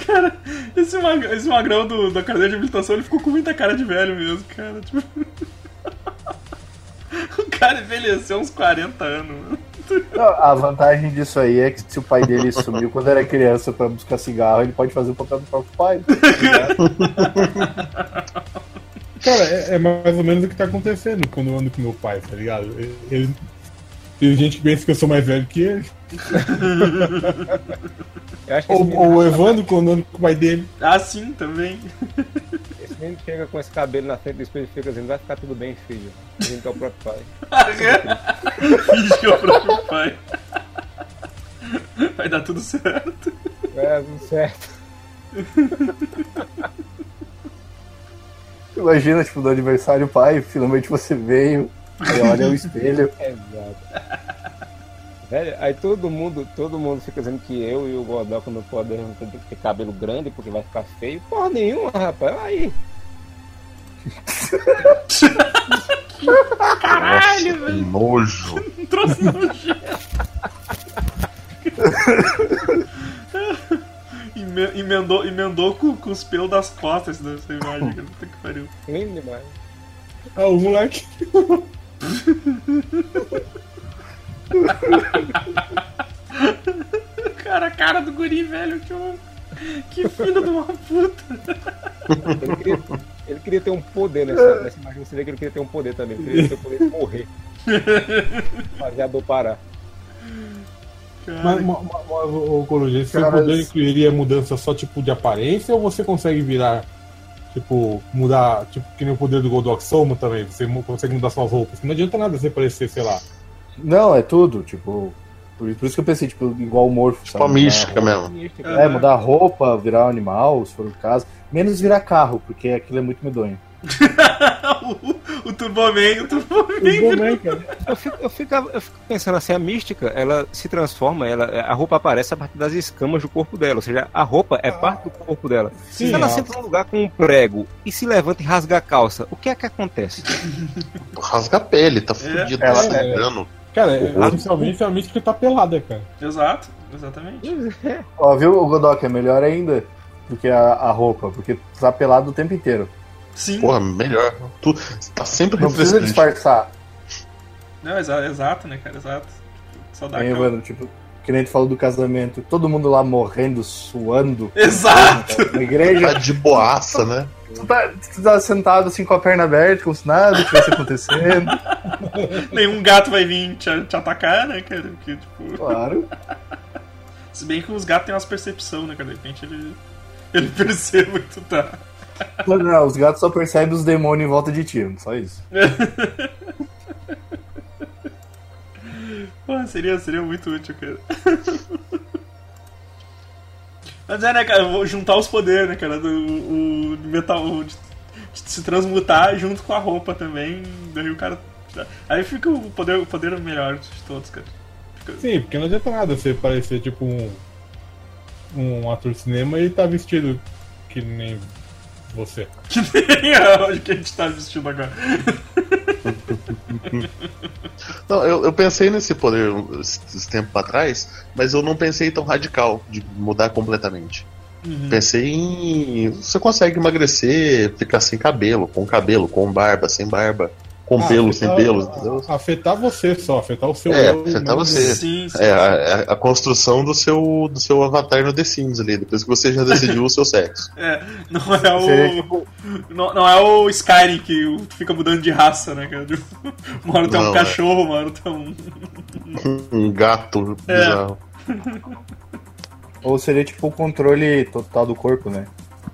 Cara, esse, mag esse magrão do, da cadeira de habilitação ele ficou com muita cara de velho mesmo, cara. Tipo... <laughs> o cara envelheceu uns 40 anos, mano. Não, a vantagem disso aí é que se o pai dele sumiu quando era criança pra buscar cigarro, ele pode fazer o papel do próprio pai. <laughs> Cara, é, é mais ou menos o que tá acontecendo quando eu ando com meu pai, tá ligado? Ele, ele- tem gente que pensa que eu sou mais velho que ele. <laughs> Eu acho que Ou, ou o Evandro quando eu ando com o pai dele. Ah, sim, também. Esse menino chega com esse cabelo na frente do espelho e fica dizendo: vai ficar tudo bem, filho. Dizendo que é o próprio pai. Finge <laughs> que é o próprio pai. Vai dar tudo certo. É, tudo certo. <laughs> Imagina, tipo, do aniversário, pai, finalmente você veio. Aí olha o espelho. <laughs> Exato. Velho, aí todo mundo, todo mundo fica dizendo que eu e o Godoka não podemos ter cabelo grande porque vai ficar feio. Porra nenhuma, rapaz. Aí. Caralho, velho. Nojo. <laughs> Nojento. <laughs> Eme- Emendou, emendou com, com os pelos das costas dessa imagem. cara. Puta que pariu. Lindo demais. Ah, o moleque. <laughs> Cara, a cara do guri, velho. Que, que filho de uma puta. Ele queria, ter um poder nessa, nessa imagem. Você vê que ele queria ter um poder também. Ele queria ter o poder de morrer. <laughs> Fazer a dor parar. Cara, Mas, mas, mas, ô, Coruja, esse seu poder incluiria mudança só tipo de aparência ou você consegue virar, tipo, mudar, tipo, que nem o poder do Goldock Soma também? Você consegue mudar suas roupas? Não adianta nada você parecer, sei lá. Não, é tudo, tipo. Por, por isso que eu pensei, tipo, igual o morfo. Tipo a mística mesmo. É, mudar a roupa, virar um animal, se for o caso. Menos virar carro, porque aquilo é muito medonho. <laughs> o, o Turboman, o Turboman. Eu fico, eu, fico, eu fico pensando assim, a mística, ela se transforma, ela, a roupa aparece a partir das escamas do corpo dela, ou seja, a roupa é parte do corpo dela. Sim, se ela ó. senta num lugar com um prego e se levanta e rasga a calça, o que é que acontece? <laughs> Rasga a pele, tá fudido, tá Ela- sangrando. Cara, é, essencialmente a mística tá pelada, cara. Exato, exatamente. <laughs> Ó, viu, o Godok é melhor ainda do que a, a roupa, porque tu tá pelado o tempo inteiro. Sim. Porra, melhor. Tu tá sempre Não precisa disfarçar. Não, exa- exato, né, cara? Exato. Só dá aquela... mano, tipo, que nem tu falou do casamento, todo mundo lá morrendo, suando Exato! na igreja. Tá de boaça, né? Tu tá, tu tá sentado assim com a perna aberta, como se nada tivesse acontecendo. <laughs> Nenhum gato vai vir te, te atacar, né, cara? Porque, tipo... Claro. <laughs> Se bem que os gatos têm umas percepção, né, cara? De repente ele... Ele <laughs> percebe que tu tá... Não, não, os gatos só percebem os demônios em volta de ti, só isso. Pô, seria, seria muito útil, cara. <laughs> Mas é, né, cara, vou juntar os poderes, né, cara, do o, metal, de, de se transmutar junto com a roupa também, daí o cara... Aí fica o poder, o poder melhor de todos, cara. Fica- Sim, porque não adianta nada você parecer tipo um, um ator de cinema e tá vestido que nem você. Que nem a- o que a gente tá vestindo agora. Não, eu, eu pensei nesse poder esse tempo atrás, mas eu não pensei tão radical de mudar completamente. Uhum. Pensei em. Você consegue emagrecer, ficar sem cabelo, com cabelo, com barba, sem barba, com Ah, pelo, sem afetar- pelos, entendeu? Afetar você só, afetar o seu. É, eu, afetar você. Sim, sim. É, a, a construção do seu, do seu avatar no The Sims ali, depois que você já decidiu o seu sexo. <laughs> É, não é o. Seria Não, não é o Skyrim que fica mudando de raça, né, cara? <laughs> Uma hora é um é. cachorro, uma hora tu é um. <laughs> Um gato É. bizarro. Ou seria tipo o controle total do corpo, né?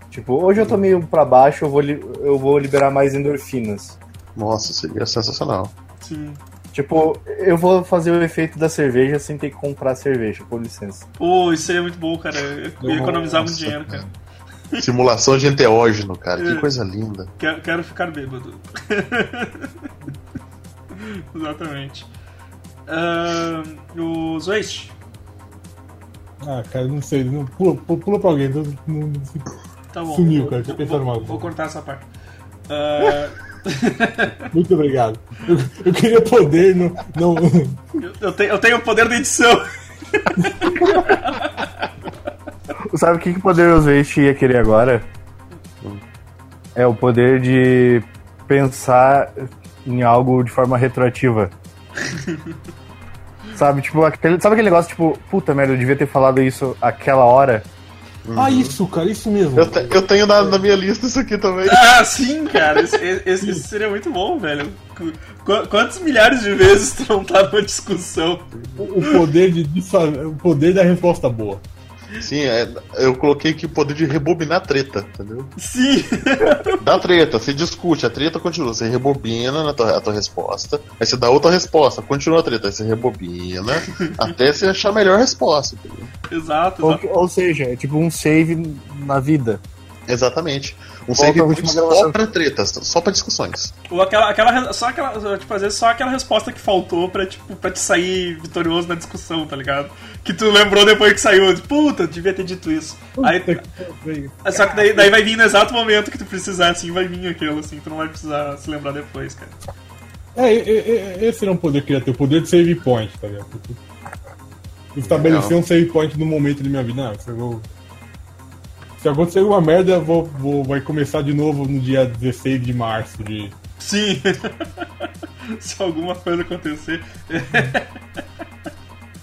Tipo, hoje eu tô meio pra baixo, eu vou, li- eu vou liberar mais endorfinas. Nossa, seria sensacional. Sim. Tipo, eu vou fazer o efeito da cerveja sem ter que comprar cerveja, com licença. Pô, isso seria muito bom, cara. Eu ia economizar muito dinheiro, cara. Simulação de enteógeno, cara, É. que coisa linda. Quero, quero ficar bêbado. <laughs> Exatamente. Ahn, o Zoist. Ah, cara, não sei. Não, pula, pula, pula pra alguém. Não, não- não- Tá bom. Sumiu, cara, vou, vou, vou cortar essa parte. Ah, <laughs> muito obrigado. Eu, eu queria poder não. não eu, eu tenho, eu tenho o poder da edição. <laughs> Sabe o que, que o Poderoso Waste ia querer agora? É o poder de pensar em algo de forma retroativa. <laughs> sabe, tipo, aquele, sabe aquele negócio, tipo, puta merda, eu devia ter falado isso aquela hora? Ah, isso, cara, isso mesmo. Eu, te- eu tenho na, na minha lista isso aqui também. <laughs> Ah, sim, cara. Esse, esse- esse seria muito bom, velho. Qu- Quantas milhares de vezes tu <laughs> não tá numa discussão? O, o poder de desfazer, o poder da resposta boa. Sim, é, eu coloquei aqui o poder de rebobinar treta, entendeu? Sim. <laughs> Dá treta, você discute, a treta continua, você rebobina na tua, a tua resposta, aí você dá outra resposta, continua a treta, aí você rebobina, <laughs> até você achar a melhor resposta, entendeu? Exato, Ou, exato. ou seja, é tipo um save na vida. Exatamente. Um save point só pra tretas, só pra discussões. Ou aquela, aquela, só aquela, tipo, às vezes só aquela resposta que faltou pra, tipo, pra te sair vitorioso na discussão, tá ligado? Que tu lembrou depois que saiu, puta, eu devia ter dito isso. Aí, Puta que pariu. só que daí, daí vai vir no exato momento que tu precisar, assim, vai vir aquilo, assim, tu não vai precisar se lembrar depois, cara. É, é, é, esse era um poder que eu ia ter, o poder de save point, tá ligado? Estabelecer um save point no momento da minha vida. Não, eu vou... se acontecer alguma merda, vou, vou- vai começar de novo no dia 16 de março de. Sim. <laughs> se alguma coisa acontecer. <laughs>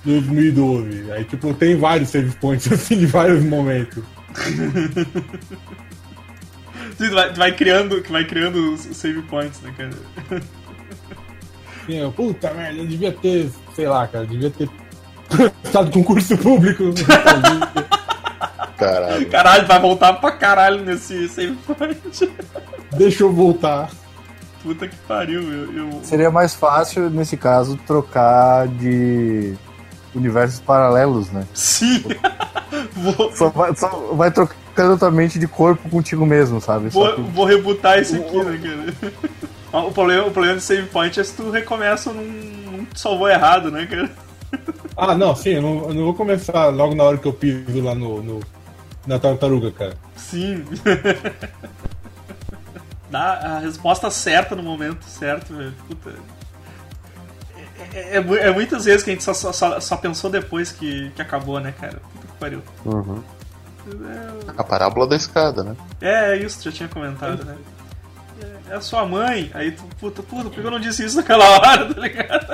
2012. Aí, tipo, tem vários save points, <laughs> assim, de vários momentos. Tu vai, tu vai criando, vai criando os save points, né, cara? Sim, eu, puta merda, eu devia ter, sei lá, cara, devia ter estado concurso público. Caralho. Caralho, vai voltar pra caralho nesse save point. Deixa eu voltar. Puta que pariu, eu. eu... Seria mais fácil, nesse caso, trocar de universos paralelos, né? Sim! vou, Só vai, só vai trocando tua mente de corpo contigo mesmo, sabe? Vou, que- vou rebutar isso aqui, né, cara? <laughs> O problema, o problema de save point é se tu recomeça num. salvou errado, né, cara? Ah, não, sim, eu não, eu não vou começar logo na hora que eu piso lá no, no- na tartaruga, cara. Sim. <laughs> Dá a resposta certa no momento certo, velho. Puta. É, é- é é muitas vezes que a gente só, só- só, só pensou depois que, que acabou, né, cara? Puta que pariu. Uhum. A parábola da escada, né? É, isso, tu já tinha comentado, né? É- É a sua mãe. Aí tu, puta, puta, por que eu não disse isso naquela <laughs> hora, tá ligado?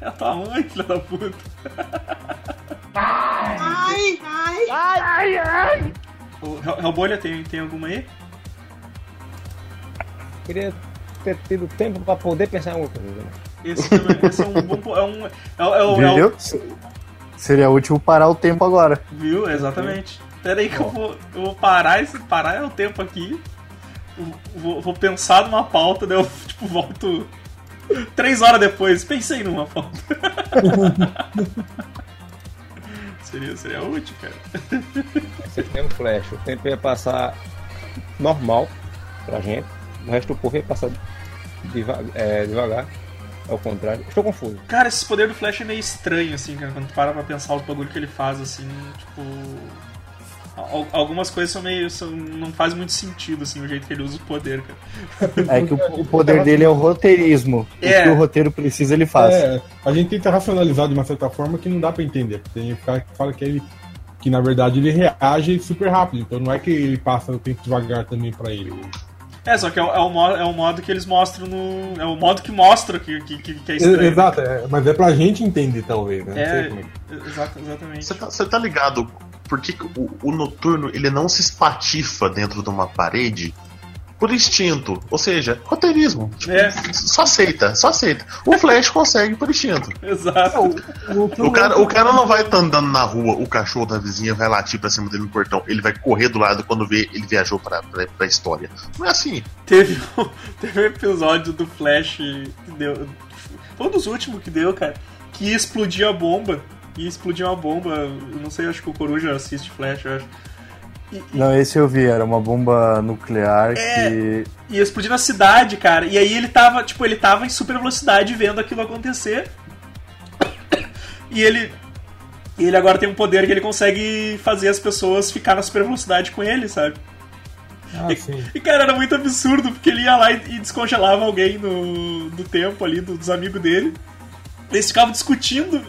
É a tua mãe, filha da puta. <laughs> O Hel- Hellbolha tem, tem alguma aí? Queria ter tido tempo pra poder pensar em alguma coisa. né? Esse, também- esse é um bom. É um, é, é, o- é, o- Viu? Seria útil parar o tempo agora. Viu? Exatamente. Pera aí que eu vou, eu vou parar esse parar é o tempo aqui. Vou, vou pensar numa pauta, daí eu <laughs> tipo, volto três horas depois. Pensei numa pauta. <laughs> seria, seria útil, cara. Você tem um flash, o tempo ia passar normal pra gente, o resto do povo ia passar é, devagar. Ao contrário. Estou confuso. Cara, esse poder do Flash é meio estranho, assim, cara. Quando tu para pra pensar o bagulho que ele faz, assim, tipo. Al- Algumas coisas são meio. São, não faz muito sentido, assim, o jeito que ele usa o poder, cara. É que o, o poder dele é o roteirismo. É. O que o roteiro precisa, ele faz. É, a gente tenta racionalizar de uma certa forma que não dá pra entender. Tem cara que fala que ele. Que na verdade ele reage super rápido, então não é que ele passa o tempo devagar também pra ele. É, só que é, o- é o, modo, é o modo que eles mostram no. É o modo que mostra que, que, que é estranho. Exato, é, mas é pra gente entender, talvez, né? Não sei É, como é. exato, exatamente. Você tá, você tá ligado por que, que o, o noturno ele não se espatifa dentro de uma parede por instinto? Ou seja, roteirismo. Tipo, É. Só aceita, só aceita. O Flash consegue por instinto. Exato. O cara, o cara não vai estar andando na rua, o cachorro da vizinha vai latir pra cima dele no portão. Ele vai correr do lado quando vê ele viajou pra, pra, pra história. Não é assim. Teve, um- <laughs> teve um episódio do Flash que deu. Foi um dos últimos que deu, cara. Que ia explodir a bomba. Ia explodir uma bomba. Eu não sei, acho que o Coruja assiste Flash, eu acho. Não, esse eu vi, era uma bomba nuclear É. que. Ia explodir na cidade, cara. E aí ele tava, tipo, ele tava em super velocidade vendo aquilo acontecer. E ele. E ele agora tem um poder que ele consegue fazer as pessoas ficar na super velocidade com ele, sabe? Ah, sim. E cara, era muito absurdo, porque ele ia lá e, e descongelava alguém no, do tempo ali, do- dos amigos dele. Eles ficavam discutindo.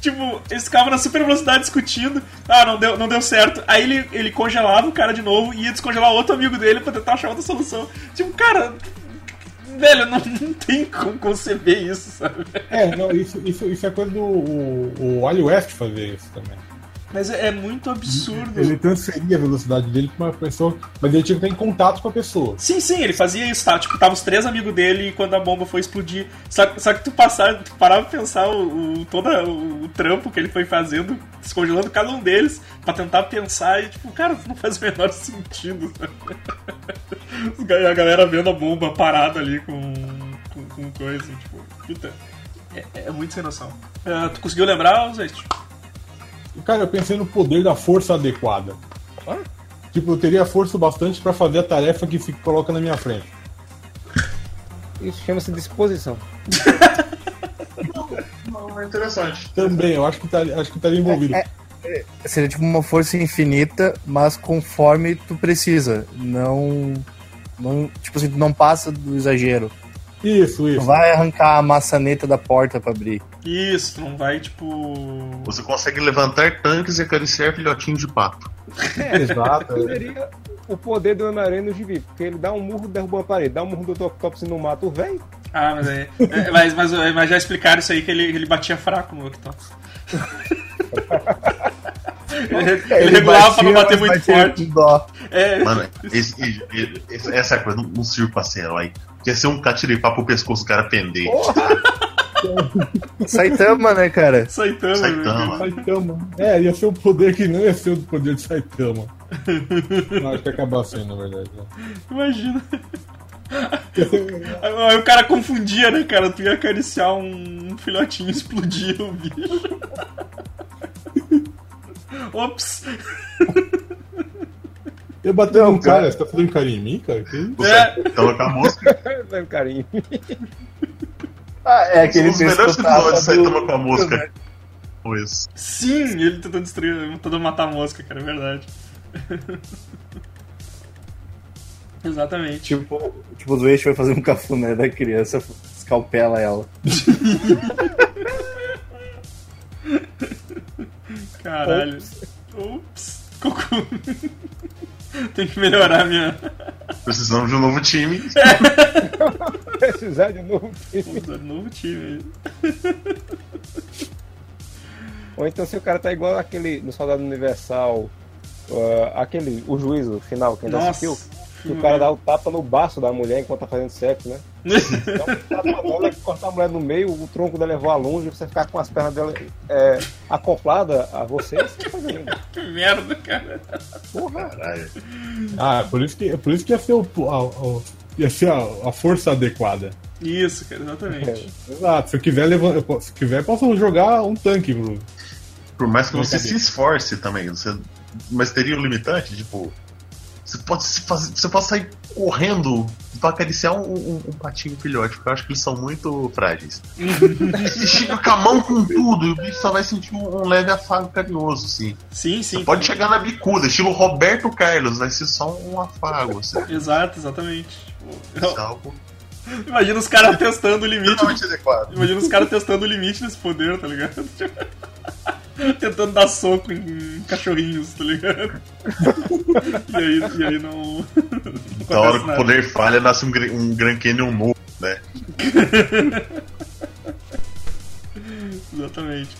Tipo, eles ficavam na super velocidade discutindo. Ah, não deu, não deu certo. Aí ele, ele congelava o cara de novo e ia descongelar outro amigo dele pra tentar achar outra solução. Tipo, cara. Velho, não, não tem como conceber isso, sabe? É, não, isso, isso, isso é coisa do o, o West fazer isso também. Mas é, é muito absurdo. Ele transferia a velocidade dele pra uma pessoa, mas ele tinha que estar em contato com a pessoa. Sim, sim, ele fazia isso, tá? Tipo, tava os três amigos dele quando a bomba foi explodir. Só, só que tu, passar, tu parava pra pensar o, o, todo o, o trampo que ele foi fazendo, descongelando cada um deles, pra tentar pensar e, tipo, cara, não faz o menor sentido, <laughs> sabe? A galera vendo a bomba parada ali com, com, com coisa, tipo, puta. É, é muito sem noção. Ah, tu conseguiu lembrar, Zé? Cara, eu pensei no poder da força adequada. Hã? Tipo, eu teria força o bastante pra fazer a tarefa que se coloca na minha frente. Isso chama-se disposição. Não, é interessante. Também, eu acho que estaria, acho que estaria envolvido. É, Seria tipo uma força infinita, mas conforme tu precisa. Não. não tipo assim, tu não passa do exagero. Isso, isso. vai arrancar a maçaneta da porta pra abrir. Isso, não vai, tipo. Você consegue levantar tanques e acariciar filhotinhos de pato. <laughs> Exato. é. Seria o poder do Homem-Aranha no gibi, porque ele dá um murro, derruba uma parede, dá um murro do Octopus e não mata o velho. Ah, mas é. é, mas, mas, mas já explicaram isso aí que ele, ele batia fraco no Octopus. <laughs> ele, ele regulava pra não bater muito forte. É, Mano, esse- esse- essa coisa, não, não sirve pra ser herói. Quer ser um catiripá pro pescoço do cara pender. <laughs> Saitama, né, cara? Saitama. Saitama. Saitama. É, ia ser um poder que não ia ser o poder de Saitama. <laughs> Não, acho que ia acabar sendo, na verdade. né? Imagina. Aí o cara confundia, né, cara? Tu ia acariciar um, um filhotinho e explodia o bicho. <laughs> Ops! Eu bati num cara. cara, você tá fazendo carinho em mim, cara? Que? É, com a mosca. Velho carinho. Ah, é Um aquele dos melhores episódios de Saitama do- com a mosca. Foi esse. sim, ele tentando destruir, tentando matar a mosca, cara, é verdade. <laughs> Exatamente. Tipo, tipo o Zueishi vai fazer um cafuné da criança, escalpela ela. <laughs> Caralho. Ops. Cocô. <laughs> <laughs> Tem que melhorar minha. Precisamos de um novo time. <laughs> Precisar de novo. Puta, novo time. Ou então se o cara tá igual aquele no Soldado Universal, ah, aquele, o juízo final, quem ainda assistiu, que o cara dá o tapa no baço da mulher enquanto tá fazendo sexo, né? <laughs> Um tapa nela, cortar a mulher no meio, o tronco dela levar longe, você ficar com as pernas dela é, acopladas a você, é coisa linda. que merda, cara. Porra, Caralho. Ah, por isso que, por isso que ia ser, o, a, a- ia ser a, a força adequada. Isso, cara, exatamente. É, exato. Se eu quiser posso- se quiser, posso jogar um tanque, Bruno. Por mais que você se esforce também. Você... Mas teria um limitante, tipo. Você pode, fazer, você pode sair correndo pra acariciar um, um, um, patinho filhote, porque eu acho que eles são muito frágeis. <laughs> Você chega com a mão com tudo e o bicho só vai sentir um, um leve afago carinhoso, assim. Sim, sim. Você pode chegar na bicuda, estilo Roberto Carlos, vai ser só um afago, assim. Exato, exatamente. Tipo, Imagina os caras testando o limite. Imagina os caras testando o limite desse poder, tá ligado? <laughs> <laughs> Tentando dar soco em cachorrinhos, tá ligado? <laughs> e, aí, e aí não. <laughs> Da hora que o poder falha, nasce um, um Grand Canyon novo, né? Exatamente.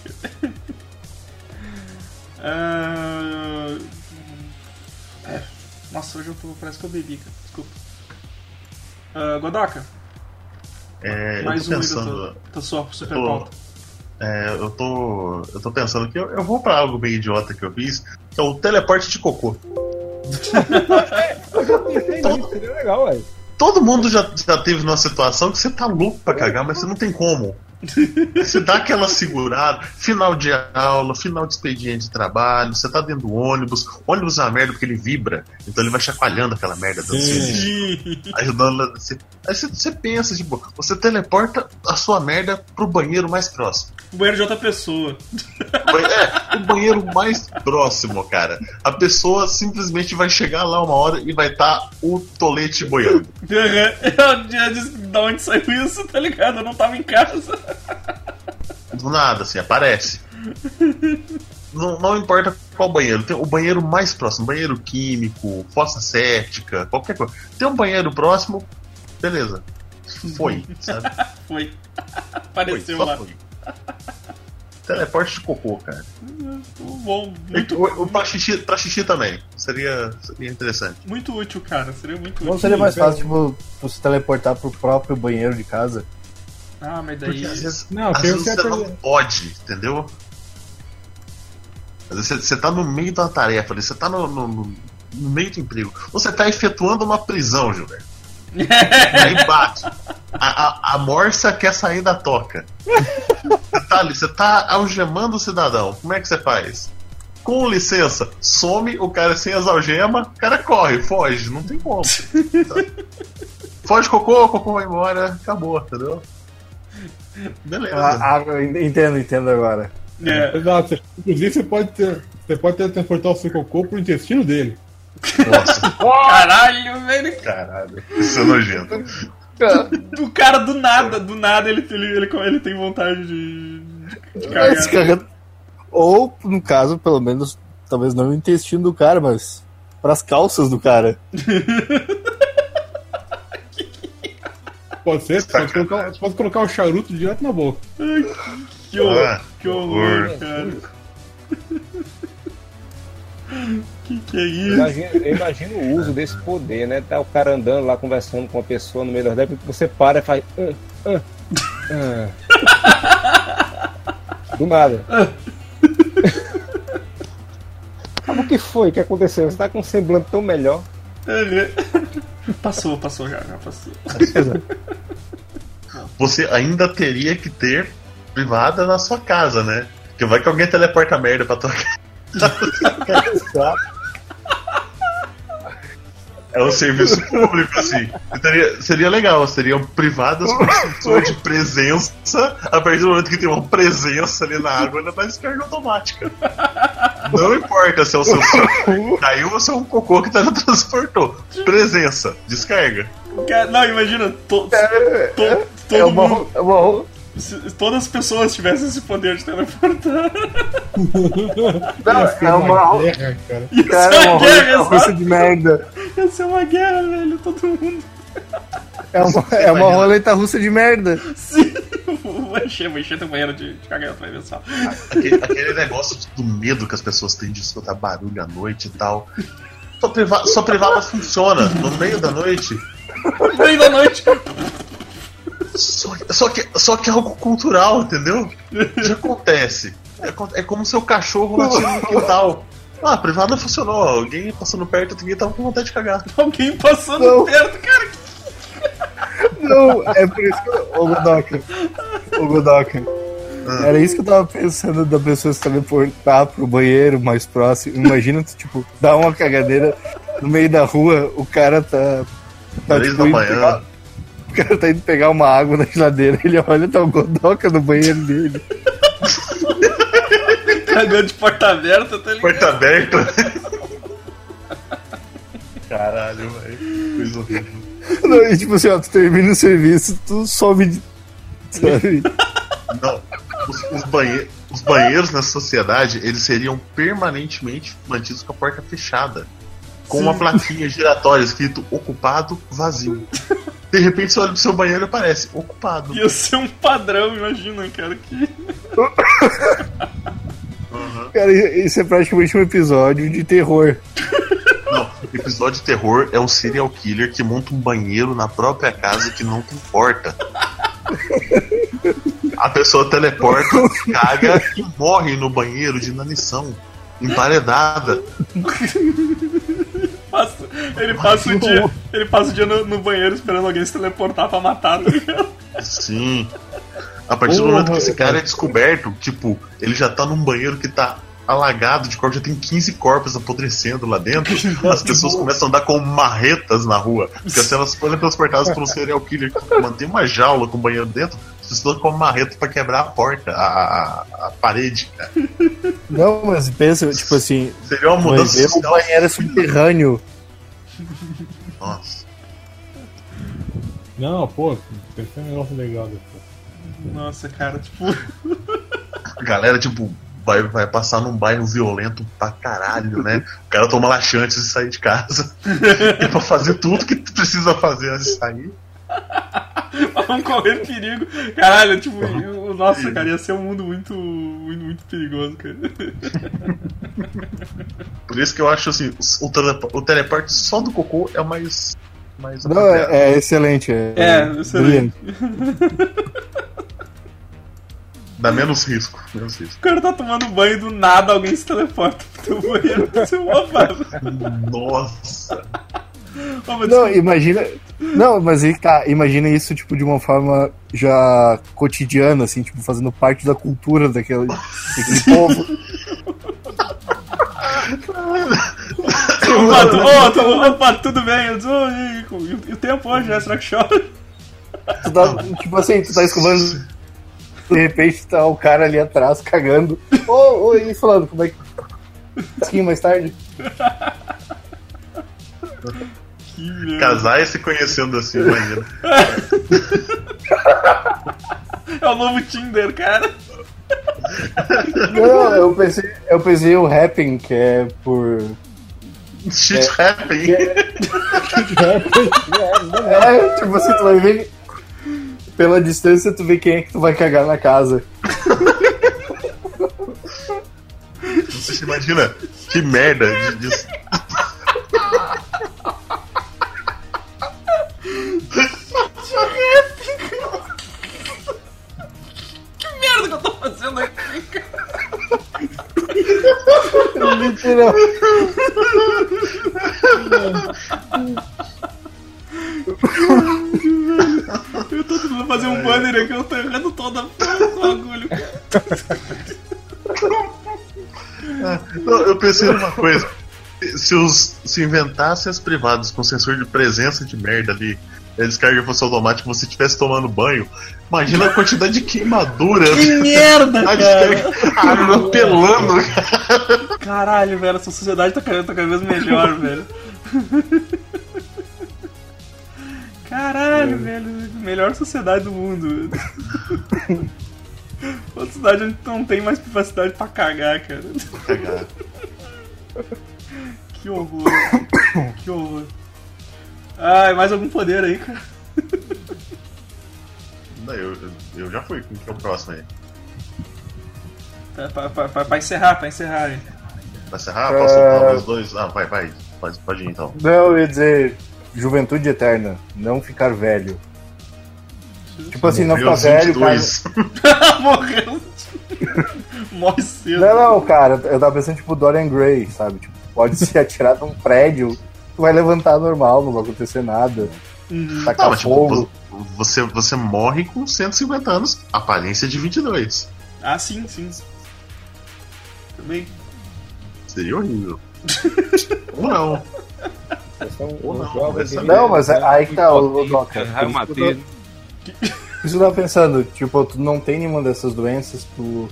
Uh... É. Nossa, hoje eu tô. Parece que eu bebi, cara. Desculpa. Uh, Godoka. É, Mais um pensando, da sua super tô, pauta. É, eu tô. Eu tô pensando que eu, eu vou pra algo bem idiota que eu fiz, que é o teleporte de cocô. eu já pensei nisso, seria legal, velho. Todo mundo já, já teve numa situação que você tá louco pra cagar, mas você não tem como. <laughs> Você dá aquela segurada, final de aula, final de expediente de trabalho, você tá dentro do ônibus, o ônibus é uma merda porque ele vibra, então ele vai chacoalhando aquela merda ajudando você. Aí você, você pensa, tipo, você teleporta a sua merda pro banheiro mais próximo. O banheiro de outra pessoa. É, o banheiro mais próximo, cara. A pessoa simplesmente vai chegar lá uma hora e vai estar tá o tolete boiando. Eu já disse da onde saiu isso, tá ligado? Eu não tava em casa. Do nada, assim, aparece. Não, não, importa qual banheiro, tem o banheiro mais próximo, banheiro químico, fossa séptica, qualquer coisa. Tem um banheiro próximo, beleza. Foi, sabe? <laughs> foi. Apareceu foi, lá. Foi. Teleporte de cocô, cara. Bom, muito... o, o pra, xixi, pra xixi também. Seria, seria interessante. Muito útil, cara. Seria muito Não útil. seria mais fácil, tipo, você teleportar pro próprio banheiro de casa? Ah, mas daí. Porque às vezes, não, às vezes você não pode, entendeu? Às vezes você, você tá no meio da tarefa, você tá no, no, no meio do emprego. Você tá efetuando uma prisão, Gilberto. <laughs> Aí bate. A, a, a, morsa quer sair da toca. Você tá ali, você tá algemando o cidadão. Como é que você faz? Com licença, some o cara sem as algemas, o cara corre, foge, não tem como. Foge cocô, cocô vai embora, acabou, entendeu? Beleza. Ah, ah, entendo, entendo agora. É. Exato. Inclusive você pode ter. Você pode ter transportar o seu cocô pro intestino dele. Nossa. Caralho, velho. Caralho. Isso é nojento. <laughs> O cara do nada, do nada ele, ele, ele, ele tem vontade de, de cagar. Ou, no caso, pelo menos, talvez não o intestino do cara, mas pras calças do cara. <laughs> Pode ser, pode colocar, pode colocar o charuto direto na boca. que horror, ah, que horror, cara. Que que é isso? Imagina, eu imagino o uso desse poder, né? Tá o cara andando lá conversando com uma pessoa no meio décadas, você para e faz. Uh, uh, uh. Do nada. o que foi? O que aconteceu? Você tá com um semblante tão melhor. Passou, passou já, já passou. Você ainda teria que ter privada na sua casa, né? Porque vai que alguém teleporta merda pra tua <laughs> casa. É um serviço público, assim. Seria, seria legal, seriam privadas por de presença. A partir do momento que tem uma presença ali na água, ela dá descarga automática. Não importa se é o seu caiu ou se é um cocô que teletransportou. Presença, descarga. Não, imagina, to, to, to, todo é uma, mundo. É uma, se todas as pessoas tivessem esse poder de teleportar. Não, é uma. Guerra, cara. Cara, é uma guerra, russa de merda. Ia ser uma guerra, velho, todo mundo. É uma, é uma roleta russa de merda. Sim. <laughs> Vou encher, vou encher teu banheiro de, de cagada pra ver só. Aquele, aquele negócio do medo que as pessoas têm de escutar barulho à noite e tal. Sua, priva, sua privada funciona no meio da noite. No meio da noite. Só, só, que, só que é algo cultural, entendeu? Já acontece. É, é como seu cachorro <laughs> latindo no quintal. Ah, a privada funcionou. Alguém passando perto, alguém tava com vontade de cagar. Alguém passando Não. perto, cara. Não, é por isso que. Ô, Godoka. Ô, Godoka. Ah. Era isso que eu tava pensando da pessoa se teleportar pro banheiro mais próximo. Imagina tu, tipo, dar uma cagadeira no meio da rua, o cara tá. tá Três tipo, da manhã. Cara tá indo pegar uma água na geladeira, ele olha, tá o Godoka no banheiro dele. Cagando de porta aberta, tá ligado? Porta aberta. Caralho, velho. Coisa horrível. Não, e tipo assim, ó, tu termina o serviço, tu sobe de. Sabe? Não, os, os banhe- os banheiros na sociedade, eles seriam permanentemente mantidos com a porta fechada. Com uma plaquinha giratória escrito ocupado, vazio. De repente você olha pro seu banheiro e aparece ocupado. Ia ser um padrão, imagina, cara. Que... Cara, isso é praticamente um episódio de terror. Não, episódio de terror é um serial killer que monta um banheiro na própria casa que não comporta. A pessoa teleporta, caga e morre no banheiro de inanição. Emparedada. Ele passa o dia, ele passa o dia no, no banheiro esperando alguém se teleportar pra matar, tá ligado? Sim. A partir do momento que esse cara é descoberto, tipo, ele já tá num banheiro que tá alagado de corpos, já tem 15 corpos apodrecendo lá dentro. <laughs> As pessoas começam a andar com marretas na rua. Porque se elas forem transportadas por um serial killer que mantém uma jaula com banheiro dentro, as pessoas com uma marreta pra quebrar a porta, a, a, parede, cara. Não, mas pensa, tipo assim, Seria uma mas mudança um banheiro subterrâneo. Nossa. Não, pô, pensei um negócio legal depois. Nossa, cara, tipo. A galera, tipo, vai, vai passar num bairro violento pra caralho, né? O cara toma laxante antes de sair de casa. <laughs> e pra fazer tudo que tu precisa fazer antes de sair. <laughs> Vamos correr perigo. Caralho, tipo, o- nossa, cara, ia ser um mundo muito, muito, muito perigoso, cara. <laughs> Por isso que eu acho assim, o, telepo- o teleporte só do cocô é o mais. mais Não, é, é excelente. É, É, excelente. <laughs> Dá menos risco. Menos risco. O cara tá tomando banho do nada, alguém se teleporta pro teu banheiro pra ser uma. Nossa. Não, imagina. Não, mas aí tá, imagina isso, tipo, de uma forma já cotidiana, assim, tipo, fazendo parte da cultura daquele, daquele povo. Opa, tu- opa, tudo bem? "Ô, e, e- e o tempo hoje, né? Será que chora? Tu tá, tipo assim, tu tá escovando. De repente tá o cara ali atrás cagando. Ô, ô, e falando, como é que. Um pouquinho mais tarde. Que merda. Casais se conhecendo assim, banheiro. <laughs> É o novo Tinder, cara. Não, eu pensei, eu pensei o rapping, que é por. Shit happening. É, tipo assim, tu vai ver. Pela distância, tu vê quem é que tu vai cagar na casa. Você se imagina que merda de, de- Que merda que eu tô fazendo aqui, cara? Literal. Eu tô tentando fazer um banner aqui, eu tô errando toda o bagulho, cara. Não, eu pensei numa coisa. Se, os, se inventassem as privadas com sensor de presença de merda ali, a descarga fosse automática, você estivesse tomando banho, imagina a quantidade de queimadura. Que merda, <laughs> A cara. descarga pelando, cara. Caralho, velho, essa sociedade tá cada, tá cada vez melhor, <laughs> velho. Caralho, velho, melhor sociedade do mundo. <laughs> Outra cidade onde não tem mais privacidade pra cagar, cara. Cagar. Que horror. <coughs> que horror. Ai, mais algum poder aí, cara? Não, Eu, eu, já fui, quem que é o próximo aí? Pra, pra, pra- pra- pra encerrar, pra encerrar aí. Vai encerrar? Posso soltar os dois? Ah, vai, vai. Pode, pode ir então. Não, eu ia dizer juventude eterna, não ficar velho. Tipo assim, não ficar velho, cara. 22. <laughs> Morreu. Morre cedo. Não, não, cara, eu tava pensando tipo Dorian Gray, sabe? Tipo, pode se atirar de um prédio, tu vai levantar normal, não vai acontecer nada. Uhum. Tacar Não, mas tipo, você, você morre com 150 anos, aparência de 22. Ah, sim, sim. Também. Seria horrível. Ou não. Ou o não, mas é- aí que tá o, o Doca. Isso eu tava pensando, tipo, tu não tem nenhuma dessas doenças, tu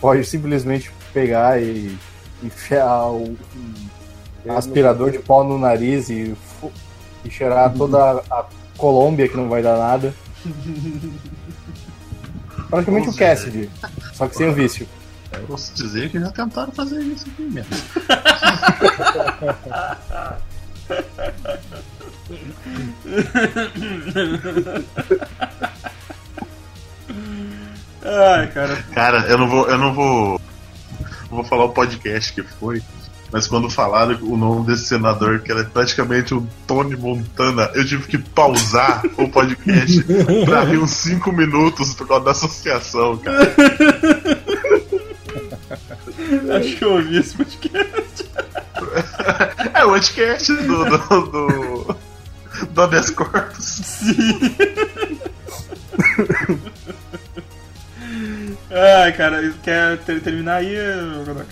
pode simplesmente pegar e enfiar o um aspirador de pó no nariz e, e cheirar toda a, a Colômbia que não vai dar nada. Praticamente o Cassidy, só que sem o vício. Eu posso dizer que já tentaram fazer isso aqui mesmo. Ai, cara. Cara, eu não vou. Eu não vou. Vou falar o podcast que foi. Mas quando falaram o nome desse senador, que era praticamente o Tony Montana, eu tive que pausar <laughs> o podcast pra rir uns 5 minutos por causa da associação, cara. Acho que eu ouvi esse podcast. <laughs> É o podcast do. do. do, do corpus. Sim. <laughs> Ai, cara, quer ter- terminar aí, Godoka?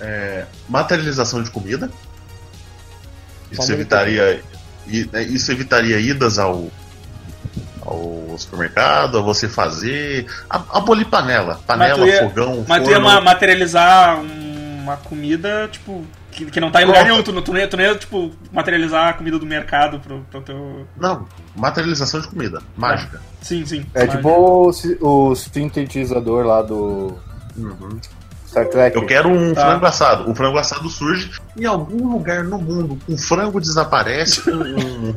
É, materialização de comida. Isso evitaria, né, isso evitaria idas ao, ao supermercado, a você fazer. a- Abolir panela. Panela, tu ia- fogão, Mas tu ia forno. ma- materializar um- uma comida, tipo, que, que não tá em lugar nenhum. Tu, não- tu, não ia, tu não ia, tipo, materializar a comida do mercado pro, pro teu. Não, materialização de comida. Mágica. Sim, sim. É tipo o, o sintetizador lá do Star Trek. Eu quero um Tá. frango assado. O frango assado surge em algum lugar no mundo. O frango desaparece, um- um-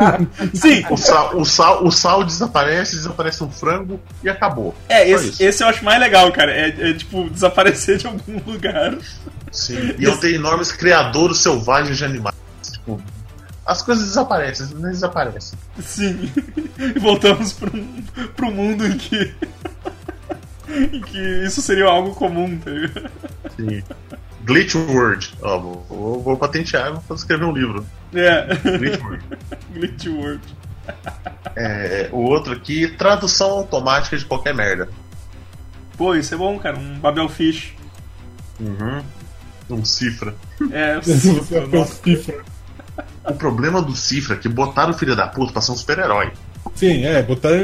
<laughs> Sim, o, sal, o, sal, o sal desaparece, desaparece um frango e acabou. é, Só esse, isso. esse eu acho mais legal, cara. É, é, tipo, desaparecer de algum <laughs> lugar. Sim. E eu tenho enormes criadouros selvagens de animais. Tipo, as coisas desaparecem, coisas desaparecem. Sim. E voltamos pro, pro mundo em que. em que isso seria algo comum, tá ligado? Sim. Glitch Word. Ó, vou, vou, vou patentear, vou escrever um livro. É. Glitch <laughs> Word. Glitch Word. É, o outro aqui, tradução automática de qualquer merda. Pô, isso é bom, cara. Um Babel Fish. Uhum. Um cifra. É, <laughs> cifra, nossa. Cifra. O problema do cifra é que botaram o filho da puta pra ser um super-herói. Sim, é, botaram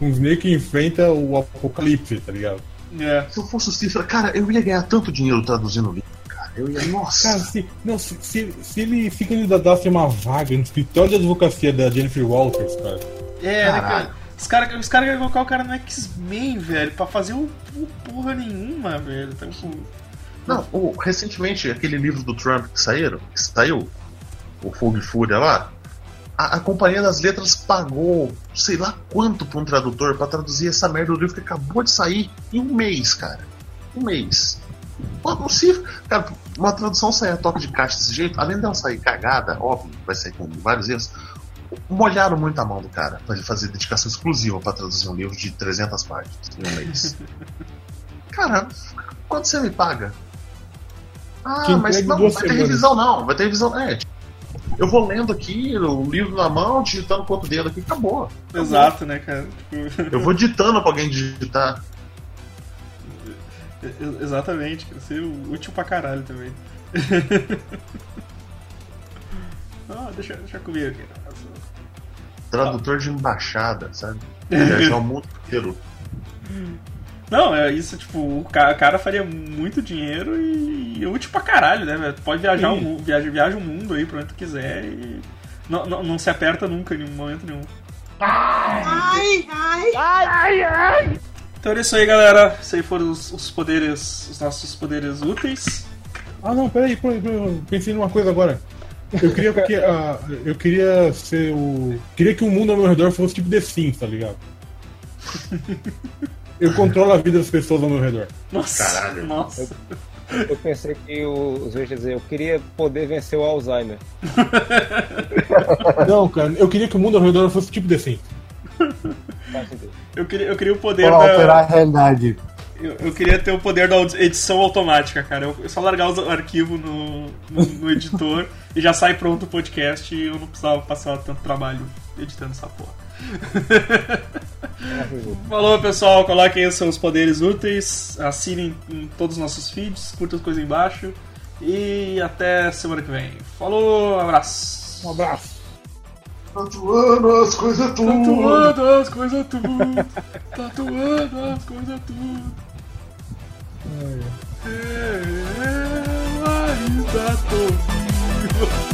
um meio que enfrenta o apocalipse, tá ligado? É. Se eu fosse o cifra, cara, eu ia ganhar tanto dinheiro traduzindo livro, cara. Eu ia, nossa. Cara, se, não, se, se, se ele se candidatasse a uma vaga no escritório de advocacia da Jennifer Walters, cara. É, né, cara? Os caras os cara querem colocar o cara no X-Men, velho, pra fazer o, o porra nenhuma, velho. Tá, tipo, Não, o- recentemente, aquele livro do Trump que saíram, que saiu, o Fogo e Fúria lá, a, a Companhia das Letras pagou sei lá quanto pra um tradutor pra traduzir essa merda do livro que acabou de sair em um mês, cara. Um mês. Pô, não se. Cara, uma tradução sair a toque de caixa desse jeito, além dela sair cagada, óbvio, vai sair com vários erros, molharam muito a mão do cara pra ele fazer dedicação exclusiva pra traduzir um livro de 300 páginas em um mês. <laughs> cara, quanto você me paga? Ah, mas não, vai ter revisão não, vai ter revisão. É, tipo, eu vou lendo aqui, o livro na mão, digitando com o dedo aqui, acabou. acabou. exato, né, cara? Tipo, Eu vou ditando pra alguém digitar. <laughs> exatamente, cara. Ser útil pra caralho também. <laughs> ah, deixa, deixa comigo aqui. Tradutor de embaixada, sabe? <laughs> Viajar o mundo inteiro. Não, é isso, tipo, o ca- cara faria muito dinheiro e, e é útil pra caralho, né, pode viajar o, Sim. mu- viaja, viaja o mundo aí pra onde tu quiser e não, não, não se aperta nunca em momento nenhum. Então é isso aí, galera. Isso aí foram os, os poderes, os nossos poderes úteis. Ah não, peraí, peraí, peraí, eu pensei numa coisa agora. Eu queria que ah, eu queria ser o. Queria que o mundo ao meu redor fosse tipo The Sims, tá ligado? <laughs> Eu controlo a vida das pessoas ao meu redor. Nossa, Caralho. nossa. Eu pensei que o- os vezes dizer, eu queria poder vencer o Alzheimer. <laughs> Não, cara, eu queria que o mundo ao redor fosse tipo sentido. Eu queria, eu queria o poder alterar da. a realidade. Eu, eu queria ter o poder da edição automática, cara. Eu, eu só largar os arquivos no, no, no editor <laughs> e já sai pronto o podcast e eu não precisava passar tanto trabalho editando essa porra. <laughs> Falou pessoal, coloquem os seus poderes úteis, assinem em todos os nossos feeds, curtam as coisas embaixo E até semana que vem. Falou, abraço. Um abraço. Tatuando as coisas tudo. Tatuando as coisas tudo. <laughs> Tatuando as coisas tudo. É, é, é, é, é, é, é,